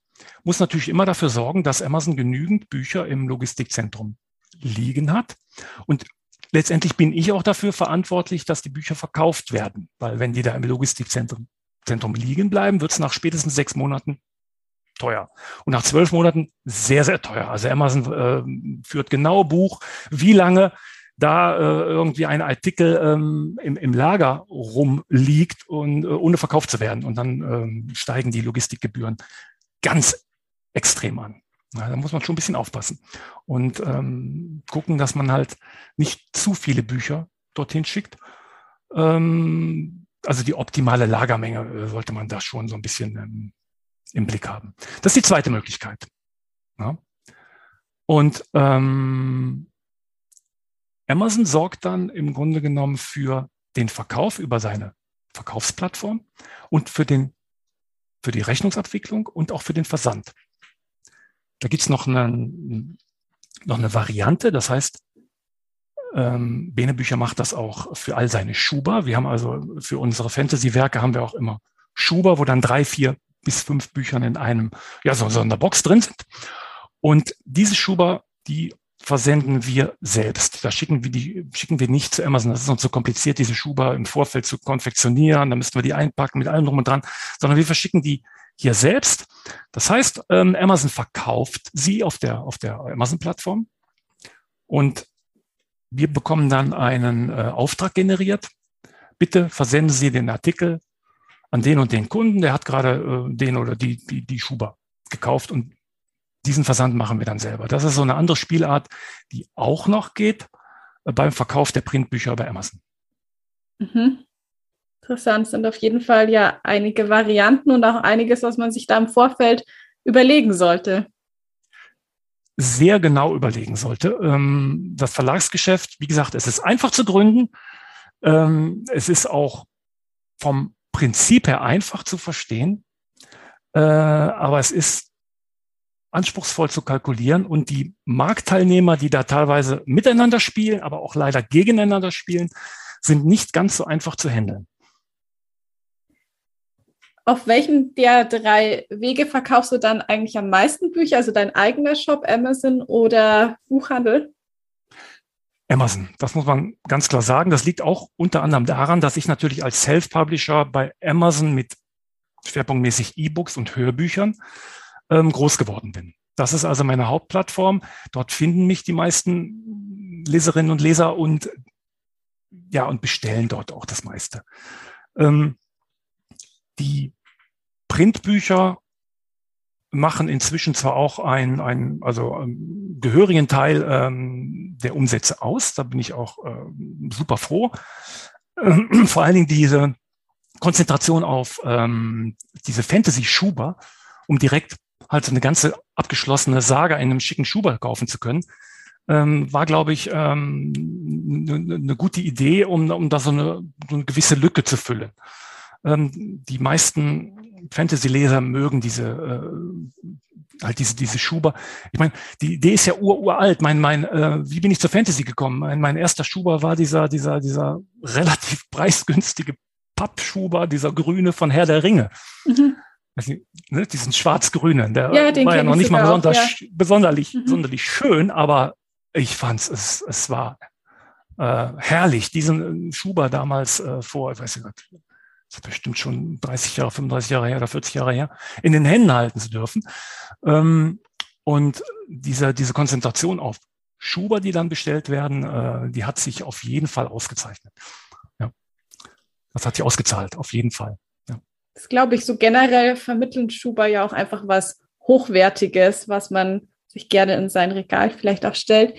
Muss natürlich immer dafür sorgen, dass Amazon genügend Bücher im Logistikzentrum liegen hat. Und letztendlich bin ich auch dafür verantwortlich, dass die Bücher verkauft werden. Weil wenn die da im Logistikzentrum Zentrum liegen bleiben, wird es nach spätestens sechs Monaten teuer. Und nach zwölf Monaten sehr, sehr teuer. Also Amazon äh, führt genau Buch, wie lange da äh, irgendwie ein Artikel ähm, im, im Lager rumliegt und äh, ohne verkauft zu werden. Und dann ähm, steigen die Logistikgebühren ganz extrem an. Ja, da muss man schon ein bisschen aufpassen und ähm, gucken, dass man halt nicht zu viele Bücher dorthin schickt. Ähm, also die optimale Lagermenge äh, sollte man da schon so ein bisschen ähm, im Blick haben. Das ist die zweite Möglichkeit. Ja. Und ähm, Amazon sorgt dann im Grunde genommen für den Verkauf über seine Verkaufsplattform und für, den, für die Rechnungsabwicklung und auch für den Versand. Da gibt's noch eine, noch eine Variante, das heißt, Ähm, Bene Bücher macht das auch für all seine Schuber. Wir haben also für unsere Fantasy-Werke haben wir auch immer Schuber, wo dann drei, vier bis fünf Büchern in einem, ja, so, so in der Box drin sind. Und diese Schuber, die versenden wir selbst. Da schicken wir die, schicken wir nicht zu Amazon. Das ist uns zu so kompliziert, diese Schuber im Vorfeld zu konfektionieren. Da müssten wir die einpacken mit allem drum und dran, sondern wir verschicken die hier selbst. Das heißt, ähm, Amazon verkauft sie auf der, auf der Amazon-Plattform und wir bekommen dann einen äh, Auftrag generiert. Bitte versenden Sie den Artikel an den und den Kunden, der hat gerade äh, den oder die, die, die Schuber gekauft und diesen Versand machen wir dann selber. Das ist so eine andere Spielart, die auch noch geht äh, beim Verkauf der Printbücher bei Amazon. Mhm. Interessant, sind auf jeden Fall ja einige Varianten und auch einiges, was man sich da im Vorfeld überlegen sollte. Sehr genau überlegen sollte. Ähm, das Verlagsgeschäft, wie gesagt, es ist einfach zu gründen. Ähm, es ist auch vom Prinzip her einfach zu verstehen, äh, aber es ist anspruchsvoll zu kalkulieren und die Marktteilnehmer, die da teilweise miteinander spielen, aber auch leider gegeneinander spielen, sind nicht ganz so einfach zu handeln. Auf welchem der drei Wege verkaufst du dann eigentlich am meisten Bücher? Also dein eigener Shop, Amazon oder Buchhandel? Amazon, das muss man ganz klar sagen. Das liegt auch unter anderem daran, dass ich natürlich als Self-Publisher bei Amazon mit schwerpunktmäßig E-Books und Hörbüchern ähm, groß geworden bin. Das ist also meine Hauptplattform. Dort finden mich die meisten Leserinnen und Leser und ja, und bestellen dort auch das meiste. Ähm, die Printbücher machen inzwischen zwar auch einen, einen also einen gehörigen Teil ähm, der Umsätze aus, da bin ich auch äh, super froh. Ähm, vor allen Dingen diese Konzentration auf ähm, diese Fantasy-Schuber, um direkt halt so eine ganze abgeschlossene Saga in einem schicken Schuber kaufen zu können, ähm, war, glaube ich, ähm, eine ne gute Idee, um, um da so eine, so eine gewisse Lücke zu füllen. Ähm, die meisten Fantasy-Leser mögen diese äh, halt diese diese Schuber. Ich meine, die Idee ist ja ur uralt. Mein mein äh, wie bin ich zur Fantasy gekommen? Mein, mein erster Schuber war dieser dieser dieser relativ preisgünstige Pappschuber, dieser grüne von Herr der Ringe. Mhm ne, diesen schwarz-grünen, der ja, war ja noch nicht mal besonders, ja. besonderlich, mhm. sonderlich schön, aber ich fand es, es war äh, herrlich, diesen Schuber damals äh, vor, ich weiß nicht, das ist bestimmt schon 30 Jahre, 35 Jahre her oder 40 Jahre her, in den Händen halten zu dürfen. Ähm, und diese, diese Konzentration auf Schuber, die dann bestellt werden, äh, die hat sich auf jeden Fall ausgezeichnet. Ja. Das hat sich ausgezahlt, auf jeden Fall das glaube ich, so generell vermitteln Schuber ja auch einfach was Hochwertiges, was man sich gerne in sein Regal vielleicht auch stellt.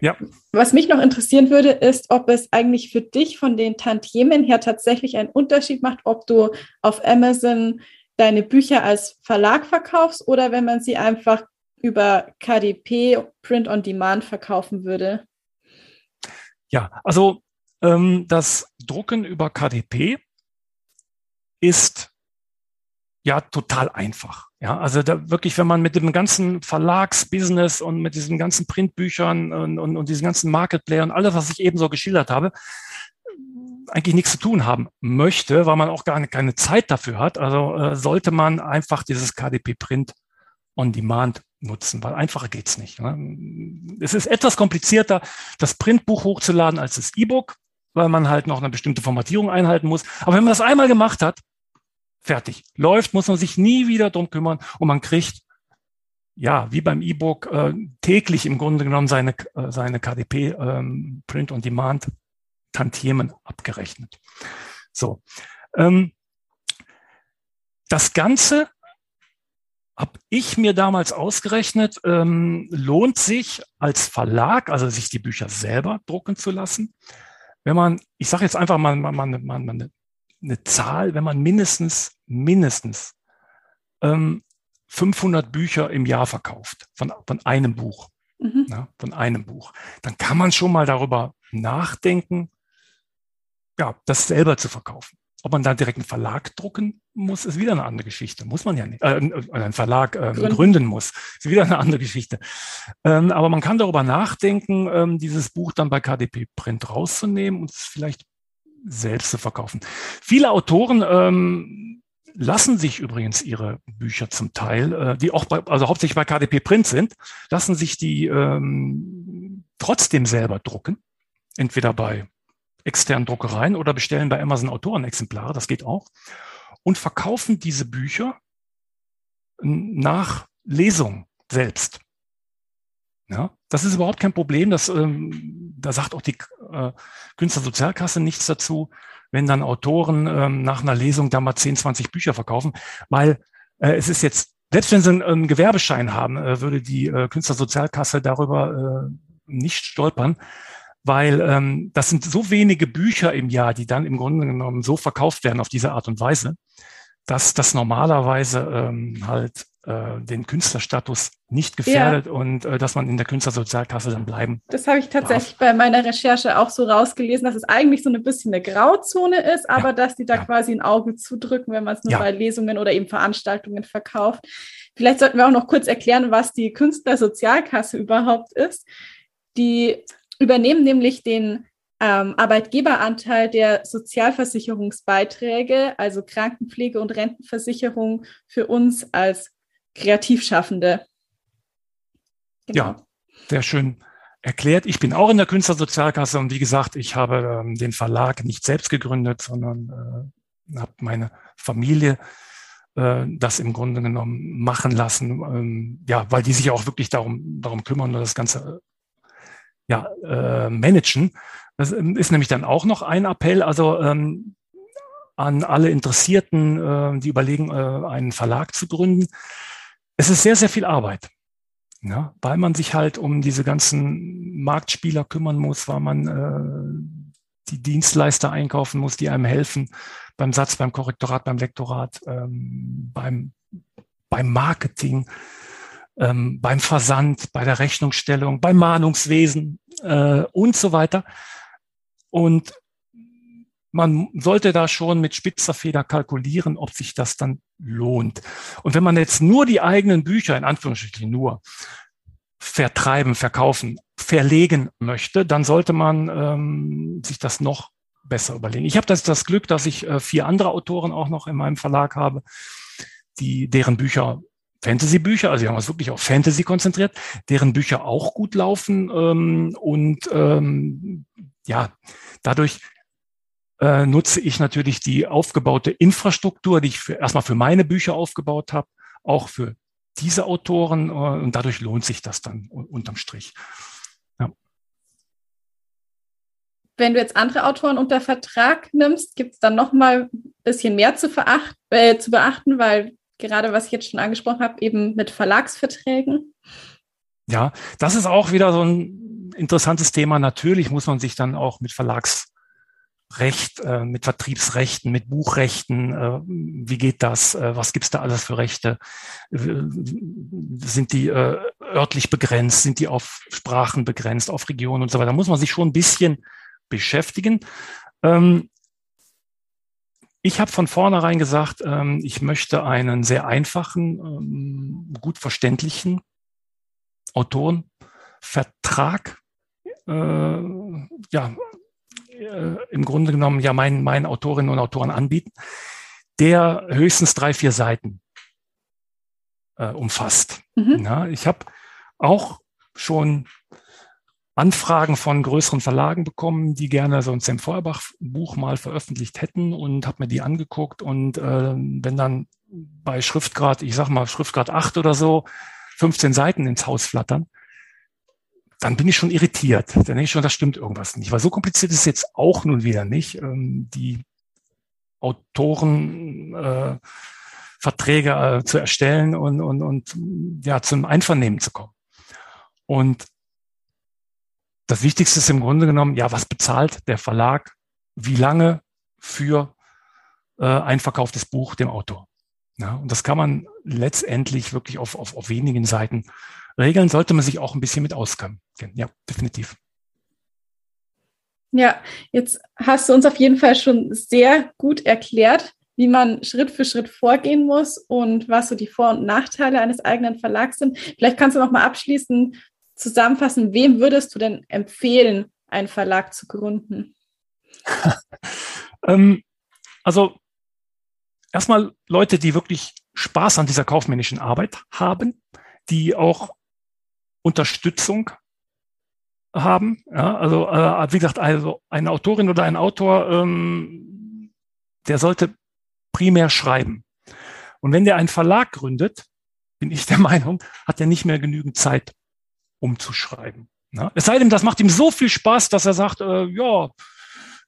Ja. Was mich noch interessieren würde, ist, ob es eigentlich für dich von den Tantiemen her tatsächlich einen Unterschied macht, ob du auf Amazon deine Bücher als Verlag verkaufst oder wenn man sie einfach über KDP Print on Demand verkaufen würde. Ja, also ähm, das Drucken über KDP ist ja total einfach. Ja, also da wirklich, wenn man mit dem ganzen Verlagsbusiness und mit diesen ganzen Printbüchern und, und, und diesen ganzen Marketplayer und alles, was ich eben so geschildert habe, eigentlich nichts zu tun haben möchte, weil man auch gar keine Zeit dafür hat. Also äh, sollte man einfach dieses KDP Print on Demand nutzen, weil einfacher geht's nicht. Ne? Es ist etwas komplizierter, das Printbuch hochzuladen als das E-Book, weil man halt noch eine bestimmte Formatierung einhalten muss. Aber wenn man das einmal gemacht hat, fertig. Läuft, muss man sich nie wieder drum kümmern und man kriegt, ja, wie beim E-Book, äh, täglich im Grunde genommen seine, äh, seine KDP ähm, Print on Demand Tantiemen abgerechnet. So. Ähm, das Ganze habe ich mir damals ausgerechnet, ähm, lohnt sich als Verlag, also sich die Bücher selber drucken zu lassen, wenn man, ich sage jetzt einfach mal, mal, mal, mal, mal Zahl, wenn man mindestens, mindestens ähm, 500 Bücher im Jahr verkauft, von, von einem Buch, mhm. ja, von einem Buch, dann kann man schon mal darüber nachdenken, ja, das selber zu verkaufen. Ob man da direkt einen Verlag drucken muss, ist wieder eine andere Geschichte. Muss man ja nicht. Äh, äh einen Verlag äh, gründen. gründen. muss, ist wieder eine andere Geschichte. Ähm, aber man kann darüber nachdenken, ähm, dieses Buch dann bei KDP Print rauszunehmen und es vielleicht selbst zu verkaufen. Viele Autoren ähm, lassen sich übrigens ihre Bücher zum Teil, äh, die auch bei, also hauptsächlich bei KDP Print sind, lassen sich die ähm, trotzdem selber drucken. Entweder bei externen Druckereien oder bestellen bei Amazon Autorenexemplare, das geht auch, und verkaufen diese Bücher nach Lesung selbst. Ja, das ist überhaupt kein Problem. Das, ähm, da sagt auch die äh, Künstlersozialkasse nichts dazu, wenn dann Autoren ähm, nach einer Lesung da mal 10, 20 Bücher verkaufen, weil äh, es ist jetzt, selbst wenn sie einen, einen Gewerbeschein haben, äh, würde die äh, Künstlersozialkasse darüber äh, nicht stolpern, weil ähm, das sind so wenige Bücher im Jahr, die dann im Grunde genommen so verkauft werden auf diese Art und Weise, dass das normalerweise ähm, halt äh, den Künstlerstatus nicht gefährdet ja. und äh, dass man in der Künstlersozialkasse dann bleiben. Das habe ich tatsächlich darf. bei meiner Recherche auch so rausgelesen, dass es eigentlich so ein bisschen eine Grauzone ist, aber ja. dass die da ja. quasi ein Auge zudrücken, wenn man es nur bei Lesungen oder eben Veranstaltungen verkauft. Vielleicht sollten wir auch noch kurz erklären, was die Künstlersozialkasse überhaupt ist. Die übernehmen nämlich den ähm, Arbeitgeberanteil der Sozialversicherungsbeiträge, also Krankenpflege und Rentenversicherung für uns als Kreativschaffende. Genau. Ja, sehr schön erklärt. Ich bin auch in der Künstlersozialkasse und wie gesagt, ich habe ähm, den Verlag nicht selbst gegründet, sondern äh, habe meine Familie äh, das im Grunde genommen machen lassen, ähm, ja, weil die sich auch wirklich darum, darum kümmern und das Ganze ja, äh, managen. Das ähm, ist nämlich dann auch noch ein Appell, also ähm, an alle Interessierten, äh, die überlegen, äh, einen Verlag zu gründen. Es ist sehr, sehr viel Arbeit. Ja, weil man sich halt um diese ganzen Marktspieler kümmern muss, weil man äh, die Dienstleister einkaufen muss, die einem helfen beim Satz, beim Korrektorat, beim Lektorat, ähm, beim, beim Marketing ähm, beim Versand, bei der Rechnungsstellung, beim Mahnungswesen äh, und so weiter. Und man sollte da schon mit spitzer Feder kalkulieren, ob sich das dann lohnt. Und wenn man jetzt nur die eigenen Bücher, in Anführungsstrichen nur, vertreiben, verkaufen, verlegen möchte, dann sollte man ähm, sich das noch besser überlegen. Ich habe das, das Glück, dass ich äh, vier andere Autoren auch noch in meinem Verlag habe, die deren Bücher Fantasy-Bücher, also wir haben uns wirklich auf Fantasy konzentriert, deren Bücher auch gut laufen ähm, und ähm, ja, dadurch äh, nutze ich natürlich die aufgebaute Infrastruktur, die ich für, erstmal für meine Bücher aufgebaut habe, auch für diese Autoren äh, und dadurch lohnt sich das dann unterm Strich. Ja. Wenn du jetzt andere Autoren unter Vertrag nimmst, gibt es dann noch mal ein bisschen mehr zu, veracht, äh, zu beachten, weil gerade was ich jetzt schon angesprochen habe, eben mit Verlagsverträgen? Ja, das ist auch wieder so ein interessantes Thema. Natürlich muss man sich dann auch mit Verlagsrecht, äh, mit Vertriebsrechten, mit Buchrechten, äh, wie geht das, äh, was gibt's da alles für Rechte, sind die äh, örtlich begrenzt, sind die auf Sprachen begrenzt, auf Regionen und so weiter. Da muss man sich schon ein bisschen beschäftigen. Ähm, ich habe von vornherein gesagt, ähm, ich möchte einen sehr einfachen, ähm, gut verständlichen Autorenvertrag, äh, ja, äh, im Grunde genommen ja meinen, meinen Autorinnen und Autoren anbieten, der höchstens drei, vier Seiten äh, umfasst. Mhm. Ja, ich habe auch schon Anfragen von größeren Verlagen bekommen, die gerne so ein Sam Feuerbach-Buch mal veröffentlicht hätten und habe mir die angeguckt. Und äh, wenn dann bei Schriftgrad, ich sag mal Schriftgrad 8 oder so, 15 Seiten ins Haus flattern, dann bin ich schon irritiert. Dann denke ich schon, das stimmt irgendwas nicht. Weil so kompliziert ist es jetzt auch nun wieder nicht, ähm, die Autoren äh, Verträge äh, zu erstellen und, und, und ja, zum Einvernehmen zu kommen. Und das Wichtigste ist im Grunde genommen, ja, was bezahlt der Verlag, wie lange für äh, ein verkauftes Buch dem Autor. Ja, und das kann man letztendlich wirklich auf, auf, auf wenigen Seiten regeln, sollte man sich auch ein bisschen mit auskennen. Ja, definitiv. Ja, jetzt hast du uns auf jeden Fall schon sehr gut erklärt, wie man Schritt für Schritt vorgehen muss und was so die Vor- und Nachteile eines eigenen Verlags sind. Vielleicht kannst du noch mal abschließend zusammenfassen, wem würdest du denn empfehlen, einen Verlag zu gründen? ähm, also erstmal Leute, die wirklich Spaß an dieser kaufmännischen Arbeit haben, die auch Unterstützung haben. Ja, also äh, wie gesagt, also eine Autorin oder ein Autor, ähm, der sollte primär schreiben. Und wenn der einen Verlag gründet, bin ich der Meinung, hat er nicht mehr genügend Zeit, um zu schreiben. Ja, es sei denn, das macht ihm so viel Spaß, dass er sagt, äh, ja,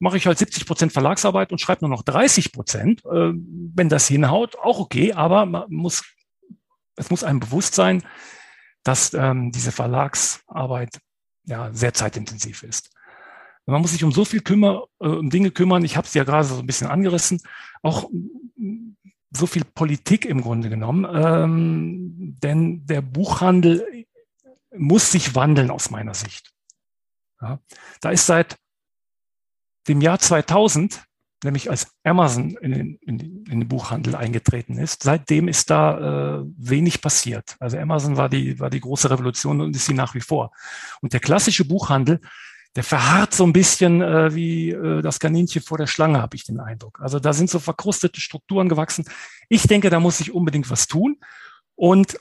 mache ich halt 70 Prozent Verlagsarbeit und schreibe nur noch 30 Prozent. Äh, wenn das hinhaut, auch okay, aber man muss, es muss einem bewusst sein, dass ähm, diese Verlagsarbeit ja sehr zeitintensiv ist. Man muss sich um so viel kümmer, äh, um Dinge kümmern. Ich habe es ja gerade so ein bisschen angerissen. Auch so viel Politik im Grunde genommen. Ähm, denn der Buchhandel muss sich wandeln aus meiner Sicht. Ja, da ist seit dem Jahr 2000, nämlich als Amazon in den, in, in den Buchhandel eingetreten ist, seitdem ist da äh, wenig passiert. Also Amazon war die, war die große Revolution und ist sie nach wie vor. Und der klassische Buchhandel, der verharrt so ein bisschen äh, wie äh, das Kaninchen vor der Schlange, habe ich den Eindruck. Also da sind so verkrustete Strukturen gewachsen. Ich denke, da muss sich unbedingt was tun. Und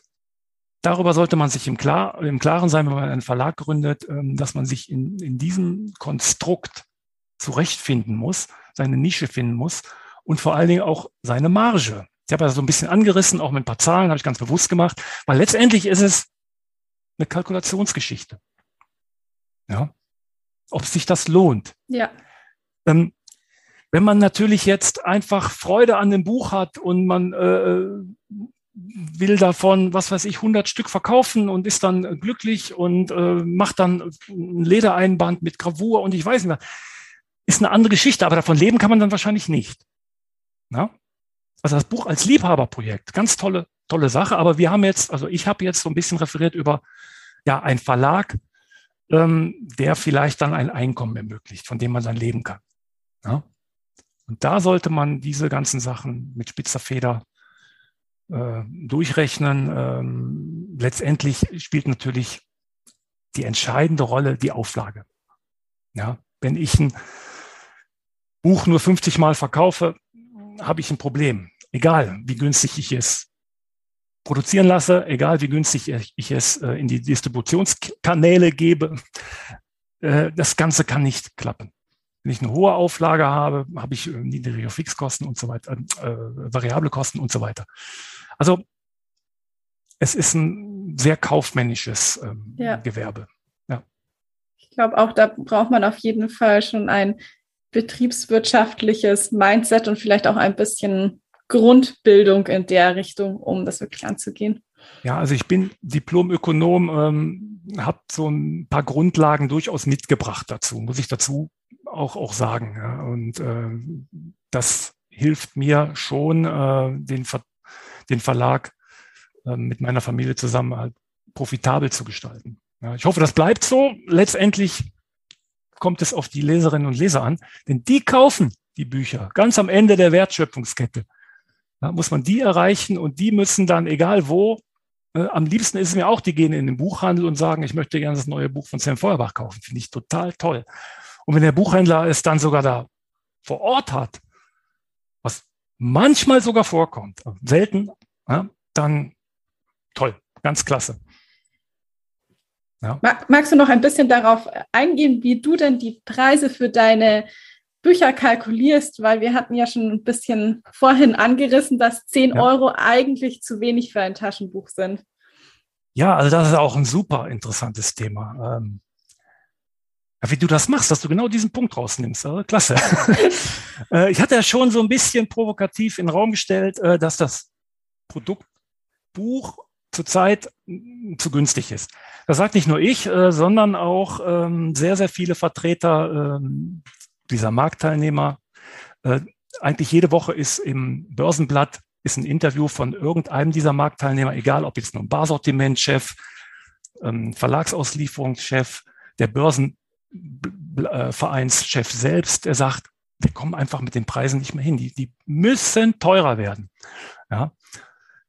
darüber sollte man sich im, Klar, im Klaren sein, wenn man einen Verlag gründet, ähm, dass man sich in, in diesem Konstrukt zurechtfinden muss, seine Nische finden muss und vor allen Dingen auch seine Marge. Ich habe ja so ein bisschen angerissen, auch mit ein paar Zahlen habe ich ganz bewusst gemacht, weil letztendlich ist es eine Kalkulationsgeschichte. Ja, ob sich das lohnt. Ja. Ähm, wenn man natürlich jetzt einfach Freude an dem Buch hat und man äh, will davon, was weiß ich, 100 Stück verkaufen und ist dann glücklich und äh, macht dann ein Ledereinband mit Gravur und ich weiß nicht mehr ist eine andere Geschichte, aber davon leben kann man dann wahrscheinlich nicht. Na? Also das Buch als Liebhaberprojekt, ganz tolle, tolle Sache, aber wir haben jetzt, also ich habe jetzt so ein bisschen referiert über ja, einen Verlag, ähm, der vielleicht dann ein Einkommen ermöglicht, von dem man dann leben kann. Ja? Und da sollte man diese ganzen Sachen mit spitzer Feder äh, durchrechnen. Ähm, letztendlich spielt natürlich die entscheidende Rolle die Auflage. Ja, wenn ich ein Buch nur 50 Mal verkaufe, habe ich ein Problem. Egal, wie günstig ich es produzieren lasse, egal wie günstig ich es äh, in die Distributionskanäle gebe, äh, das Ganze kann nicht klappen. Wenn ich eine hohe Auflage habe, habe ich äh, niedrige Fixkosten und so weiter, äh, variable Kosten und so weiter. Also es ist ein sehr kaufmännisches ähm, ja. Gewerbe. Ja. Ich glaube, auch da braucht man auf jeden Fall schon ein betriebswirtschaftliches Mindset und vielleicht auch ein bisschen Grundbildung in der Richtung, um das wirklich anzugehen. Ja, also ich bin Diplomökonom, ähm, habe so ein paar Grundlagen durchaus mitgebracht dazu, muss ich dazu auch, auch sagen. Ja. Und äh, das hilft mir schon, äh, den, Ver den Verlag äh, mit meiner Familie zusammen halt profitabel zu gestalten. Ja, ich hoffe, das bleibt so. Letztendlich kommt es auf die Leserinnen und Leser an, denn die kaufen die Bücher ganz am Ende der Wertschöpfungskette. Da muss man die erreichen und die müssen dann, egal wo, äh, am liebsten ist es mir auch, die gehen in den Buchhandel und sagen, ich möchte gerne das neue Buch von Sam Feuerbach kaufen. Finde ich total toll. Und wenn der Buchhändler es dann sogar da vor Ort hat, was manchmal sogar vorkommt, selten, ja, dann toll, ganz klasse. Ja. Magst du noch ein bisschen darauf eingehen, wie du denn die Preise für deine Bücher kalkulierst? Weil wir hatten ja schon ein bisschen vorhin angerissen, dass 10 ja. Euro eigentlich zu wenig für ein Taschenbuch sind. Ja, also das ist auch ein super interessantes Thema. Ähm, wie du das machst, dass du genau diesen Punkt rausnimmst. Also, klasse. äh, ich hatte ja schon so ein bisschen provokativ in den Raum gestellt, äh, dass das Produktbuch zurzeit zu günstig ist. Das sagt nicht nur ich, äh, sondern auch ähm, sehr, sehr viele Vertreter ähm, dieser Marktteilnehmer. Äh, eigentlich jede Woche ist im Börsenblatt ist ein Interview von irgendeinem dieser Marktteilnehmer, egal ob jetzt nur ein Barsortimentchef, ähm, Verlagsauslieferungschef, der Börsen Vereinschef selbst, der sagt, wir kommen einfach mit den Preisen nicht mehr hin. Die, die müssen teurer werden. Ja.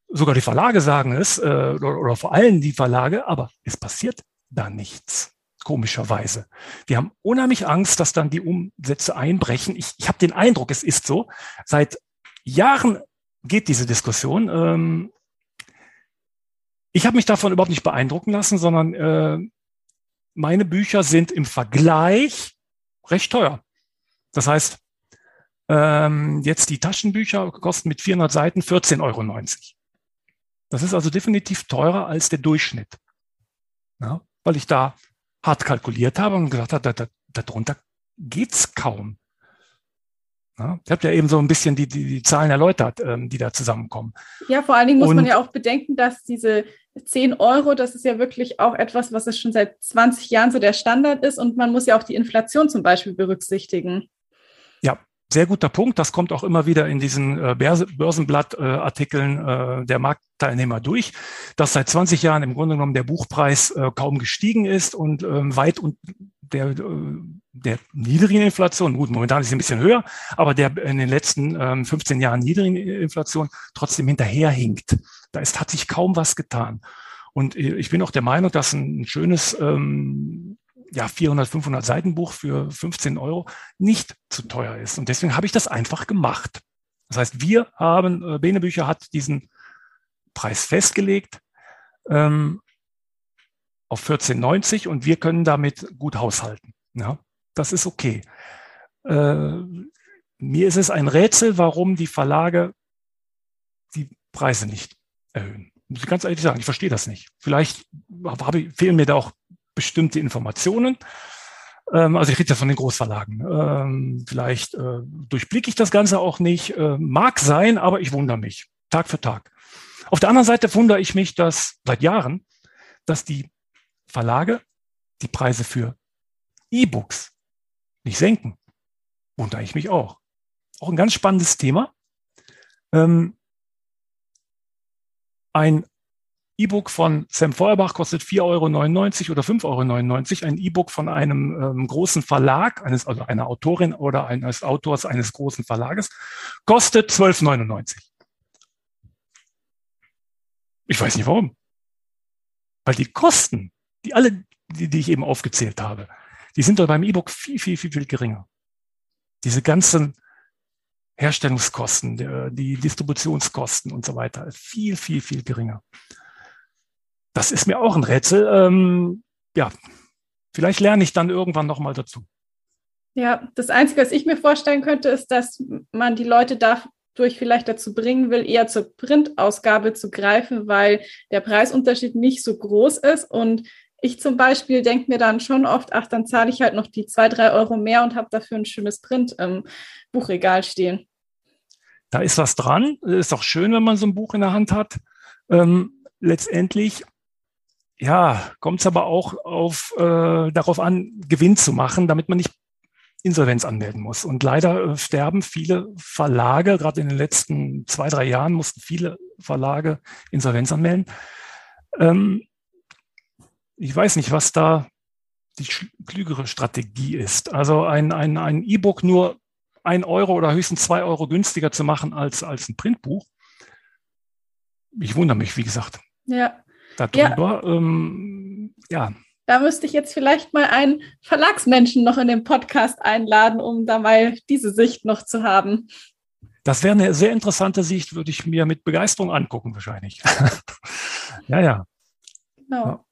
Sogar die Verlage sagen es, äh, oder, oder vor allem die Verlage, aber es passiert da nichts komischerweise. Die haben unheimlich Angst, dass dann die Umsätze einbrechen. Ich, ich habe den Eindruck, es ist so. Seit Jahren geht diese Diskussion. Ähm, ich habe mich davon überhaupt nicht beeindrucken lassen, sondern äh, meine Bücher sind im Vergleich recht teuer. Das heißt, ähm, jetzt die Taschenbücher kosten mit 400 Seiten 14,90 Euro. Das ist also definitiv teurer als der Durchschnitt. Ja, weil ich da hart kalkuliert habe und gesagt habe, da, da, darunter geht's kaum. Ja, ich habe ja eben so ein bisschen die, die, die Zahlen erläutert, ähm, die da zusammenkommen. Ja, vor allen Dingen muss und, man ja auch bedenken, dass diese 10 Euro, das ist ja wirklich auch etwas, was es schon seit 20 Jahren so der Standard ist und man muss ja auch die Inflation zum Beispiel berücksichtigen. Sehr guter Punkt. Das kommt auch immer wieder in diesen äh, Börsenblatt-Artikeln äh, der Marktteilnehmer durch, dass seit 20 Jahren im Grunde genommen der Buchpreis äh, kaum gestiegen ist und ähm, weit und der, der niedrigen Inflation, gut, momentan ist sie ein bisschen höher, aber der in den letzten 15 ähm, Jahren niedrigen Inflation trotzdem hinterherhinkt. Da ist, hat sich kaum was getan. Und ich bin auch der Meinung, dass ein schönes ähm, ja, 400, 500 Seiten Buch für 15 Euro nicht zu teuer ist. Und deswegen habe ich das einfach gemacht. Das heißt, wir haben, äh, Bene Bücher hat diesen Preis festgelegt ähm, auf 14,90 und wir können damit gut haushalten. Ja, das ist okay. Äh, mir ist es ein Rätsel, warum die Verlage die Preise nicht erhöhen. Muss ich ganz ehrlich sagen, ich verstehe das nicht. Vielleicht habe, fehlen mir da auch bestimmte Informationen. Ähm, also ich rede ja von den Großverlagen. Ähm, vielleicht äh, durchblicke ich das Ganze auch nicht. Äh, mag sein, aber ich wundere mich Tag für Tag. Auf der anderen Seite wundere ich mich, dass seit Jahren, dass die Verlage die Preise für E-Books nicht senken. Wundere ich mich auch. Auch ein ganz spannendes Thema. Ähm, ein E-Book von Sam Feuerbach kostet 4,99 Euro oder 5,99 Euro. Ein E-Book von einem ähm, großen Verlag, eines, also einer Autorin oder eines Autors eines großen Verlages, kostet 12,99 Euro. Ich weiß nicht warum. Weil die Kosten, die alle, die, die ich eben aufgezählt habe, die sind doch beim E-Book viel, viel, viel, viel geringer. Diese ganzen Herstellungskosten, die Distributionskosten und so weiter, viel, viel, viel geringer. Das ist mir auch ein Rätsel. Ähm, ja, vielleicht lerne ich dann irgendwann nochmal dazu. Ja, das Einzige, was ich mir vorstellen könnte, ist, dass man die Leute dadurch vielleicht dazu bringen will, eher zur Printausgabe zu greifen, weil der Preisunterschied nicht so groß ist. Und ich zum Beispiel denke mir dann schon oft, ach, dann zahle ich halt noch die zwei, drei Euro mehr und habe dafür ein schönes Print im Buchregal stehen. Da ist was dran. Ist auch schön, wenn man so ein Buch in der Hand hat. Ähm, letztendlich ja, kommt es aber auch auf, äh, darauf an, Gewinn zu machen, damit man nicht Insolvenz anmelden muss. Und leider äh, sterben viele Verlage, gerade in den letzten zwei, drei Jahren mussten viele Verlage Insolvenz anmelden. Ähm, ich weiß nicht, was da die klügere Strategie ist. Also ein, ein, ein E-Book nur ein Euro oder höchstens zwei Euro günstiger zu machen als, als ein Printbuch. Ich wundere mich, wie gesagt. Ja, darüber. Ja. Ähm, ja. Da müsste ich jetzt vielleicht mal einen Verlagsmenschen noch in den Podcast einladen, um da mal diese Sicht noch zu haben. Das wäre eine sehr interessante Sicht, würde ich mir mit Begeisterung angucken, wahrscheinlich. ja, ja. Genau. Ja.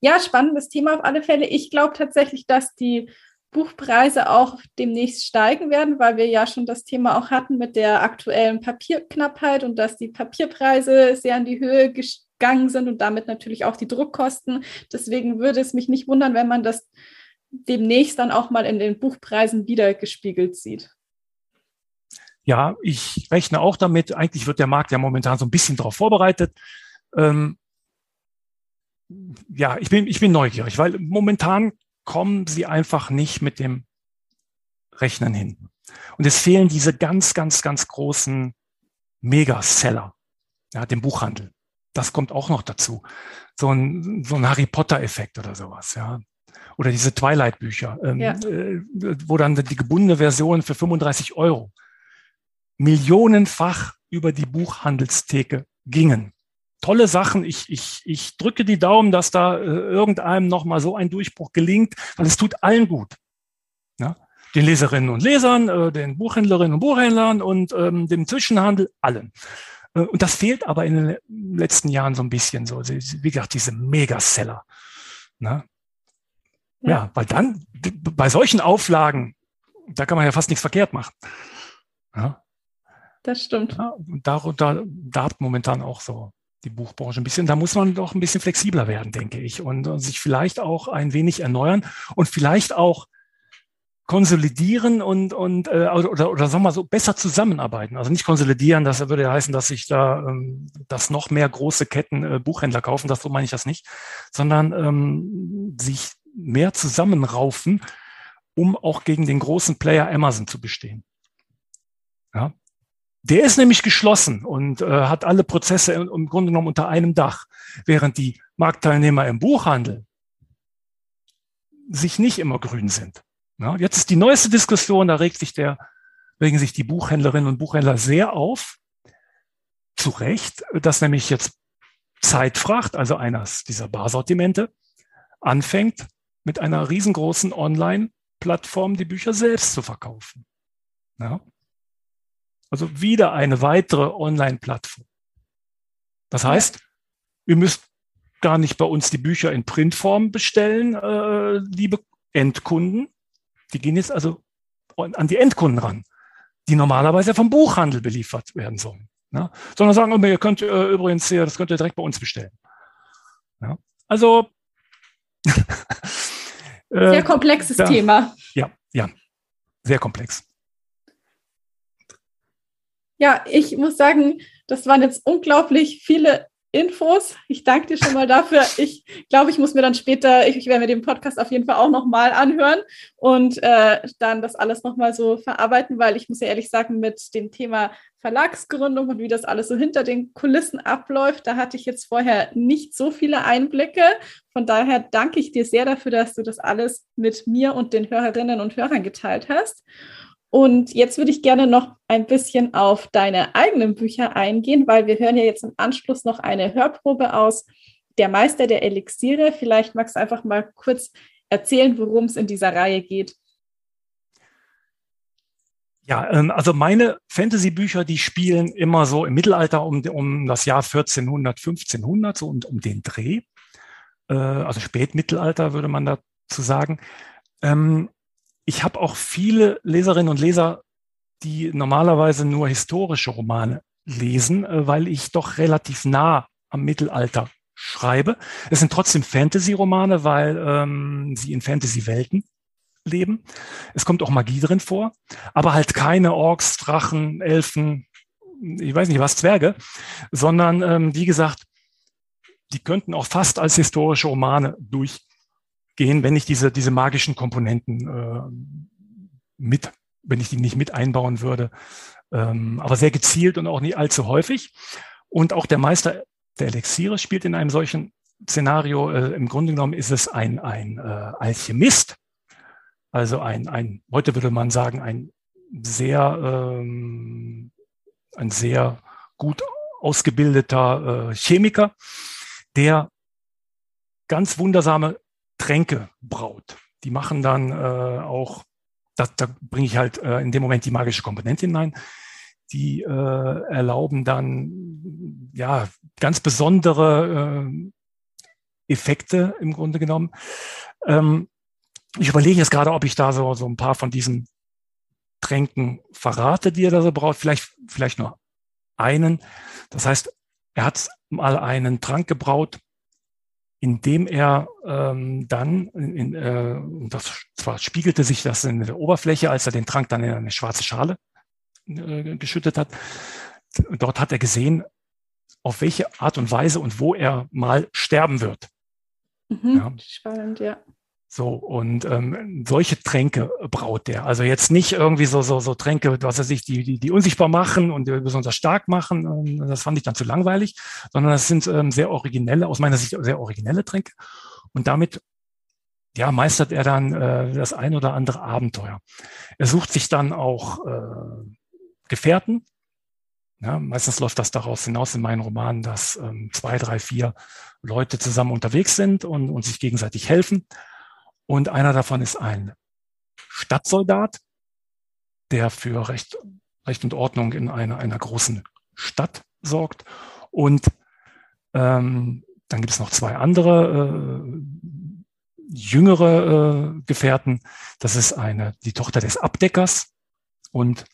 ja, spannendes Thema auf alle Fälle. Ich glaube tatsächlich, dass die Buchpreise auch demnächst steigen werden, weil wir ja schon das Thema auch hatten mit der aktuellen Papierknappheit und dass die Papierpreise sehr in die Höhe gegangen sind und damit natürlich auch die Druckkosten. Deswegen würde es mich nicht wundern, wenn man das demnächst dann auch mal in den Buchpreisen wieder gespiegelt sieht. Ja, ich rechne auch damit. Eigentlich wird der Markt ja momentan so ein bisschen darauf vorbereitet. Ähm, ja, ich bin, ich bin neugierig, weil momentan kommen sie einfach nicht mit dem Rechnen hin. Und es fehlen diese ganz, ganz, ganz großen Megaseller, ja, dem Buchhandel. Das kommt auch noch dazu. So ein, so ein Harry Potter-Effekt oder sowas, ja. Oder diese Twilight-Bücher, ähm, ja. äh, wo dann die gebundene Version für 35 Euro millionenfach über die Buchhandelstheke gingen. Tolle Sachen. Ich, ich, ich drücke die Daumen, dass da äh, irgendeinem nochmal so ein Durchbruch gelingt, weil es tut allen gut. Ja? Den Leserinnen und Lesern, äh, den Buchhändlerinnen und Buchhändlern und ähm, dem Zwischenhandel, allen. Äh, und das fehlt aber in den letzten Jahren so ein bisschen so. Wie gesagt, diese Megaseller. Ne? Ja. ja, weil dann bei solchen Auflagen, da kann man ja fast nichts verkehrt machen. Ja. Das stimmt. Ja, und da, da, da hat momentan auch so die Buchbranche ein bisschen. Da muss man doch ein bisschen flexibler werden, denke ich, und, und sich vielleicht auch ein wenig erneuern und vielleicht auch konsolidieren und, und äh, oder, oder sagen wir mal so besser zusammenarbeiten. Also nicht konsolidieren, das würde ja heißen, dass sich da ähm, dass noch mehr große Ketten äh, Buchhändler kaufen, das so meine ich das nicht, sondern ähm, sich mehr zusammenraufen, um auch gegen den großen Player Amazon zu bestehen. Ja. Der ist nämlich geschlossen und äh, hat alle Prozesse im, im Grunde genommen unter einem Dach, während die Marktteilnehmer im Buchhandel sich nicht immer grün sind. Ja, jetzt ist die neueste Diskussion, da regt sich der, regen sich die Buchhändlerinnen und Buchhändler sehr auf. Zu Recht, dass nämlich jetzt Zeitfracht, also eines dieser Barsortimente, anfängt, mit einer riesengroßen Online-Plattform die Bücher selbst zu verkaufen. Ja? Also wieder eine weitere Online-Plattform. Das heißt, ihr müsst gar nicht bei uns die Bücher in Printform bestellen, äh, liebe Endkunden, die gehen jetzt also an die Endkunden ran, die normalerweise vom Buchhandel beliefert werden sollen. Ja? Sondern sagen, oh, ihr könnt äh, übrigens hier, das könnt ihr direkt bei uns bestellen. Ja? Also äh, sehr komplexes ja, Thema. Ja, ja, sehr komplex. Ja, ich muss sagen, das waren jetzt unglaublich viele Infos. Ich danke dir schon mal dafür. Ich glaube, ich muss mir dann später, ich, ich werde mir den Podcast auf jeden Fall auch nochmal anhören und äh, dann das alles nochmal so verarbeiten, weil ich muss ja ehrlich sagen, mit dem Thema Verlagsgründung und wie das alles so hinter den Kulissen abläuft, da hatte ich jetzt vorher nicht so viele Einblicke. Von daher danke ich dir sehr dafür, dass du das alles mit mir und den Hörerinnen und Hörern geteilt hast. Und jetzt würde ich gerne noch ein bisschen auf deine eigenen Bücher eingehen, weil wir hören ja jetzt im Anschluss noch eine Hörprobe aus Der Meister der Elixiere. Vielleicht magst du einfach mal kurz erzählen, worum es in dieser Reihe geht. Ja, ähm, also meine Fantasy-Bücher, die spielen immer so im Mittelalter um, um das Jahr 1400, 1500, so und um den Dreh. Äh, also Spätmittelalter würde man dazu sagen. Ähm, ich habe auch viele Leserinnen und Leser, die normalerweise nur historische Romane lesen, äh, weil ich doch relativ nah am Mittelalter schreibe. Es sind trotzdem Fantasy-Romane, weil ähm, sie in Fantasy-Welten leben. Es kommt auch Magie drin vor, aber halt keine Orks, Drachen, Elfen, ich weiß nicht was, Zwerge, sondern ähm, wie gesagt, die könnten auch fast als historische Romane durch gehen, wenn ich diese, diese magischen Komponenten äh, mit, wenn ich die nicht mit einbauen würde. Ähm, aber sehr gezielt und auch nicht allzu häufig. Und auch der Meister der Elixiere spielt in einem solchen Szenario. Äh, Im Grunde genommen ist es ein, ein äh, Alchemist, also ein, ein, heute würde man sagen, ein sehr, ähm, ein sehr gut ausgebildeter äh, Chemiker, der ganz wundersame Tränke braut. Die machen dann äh, auch, da, da bringe ich halt äh, in dem Moment die magische Komponente hinein. Die äh, erlauben dann ja ganz besondere äh, Effekte im Grunde genommen. Ähm, ich überlege jetzt gerade, ob ich da so, so ein paar von diesen Tränken verrate, die er da so braucht. Vielleicht, vielleicht nur einen. Das heißt, er hat mal einen Trank gebraut, indem er ähm, dann, in, äh, das zwar spiegelte sich das in der Oberfläche, als er den Trank dann in eine schwarze Schale äh, geschüttet hat, dort hat er gesehen, auf welche Art und Weise und wo er mal sterben wird. Mhm, ja. Spannend, ja. So, und ähm, solche Tränke braut der. Also jetzt nicht irgendwie so, so, so Tränke, was er sich, die, die, die unsichtbar machen und besonders stark machen. Ähm, das fand ich dann zu langweilig, sondern das sind ähm, sehr originelle, aus meiner Sicht sehr originelle Tränke. Und damit ja, meistert er dann äh, das ein oder andere Abenteuer. Er sucht sich dann auch äh, Gefährten. Ja, meistens läuft das daraus hinaus in meinen Romanen, dass ähm, zwei, drei, vier Leute zusammen unterwegs sind und, und sich gegenseitig helfen. Und einer davon ist ein Stadtsoldat, der für Recht, Recht und Ordnung in einer, einer großen Stadt sorgt. Und ähm, dann gibt es noch zwei andere äh, jüngere äh, Gefährten. Das ist eine, die Tochter des Abdeckers und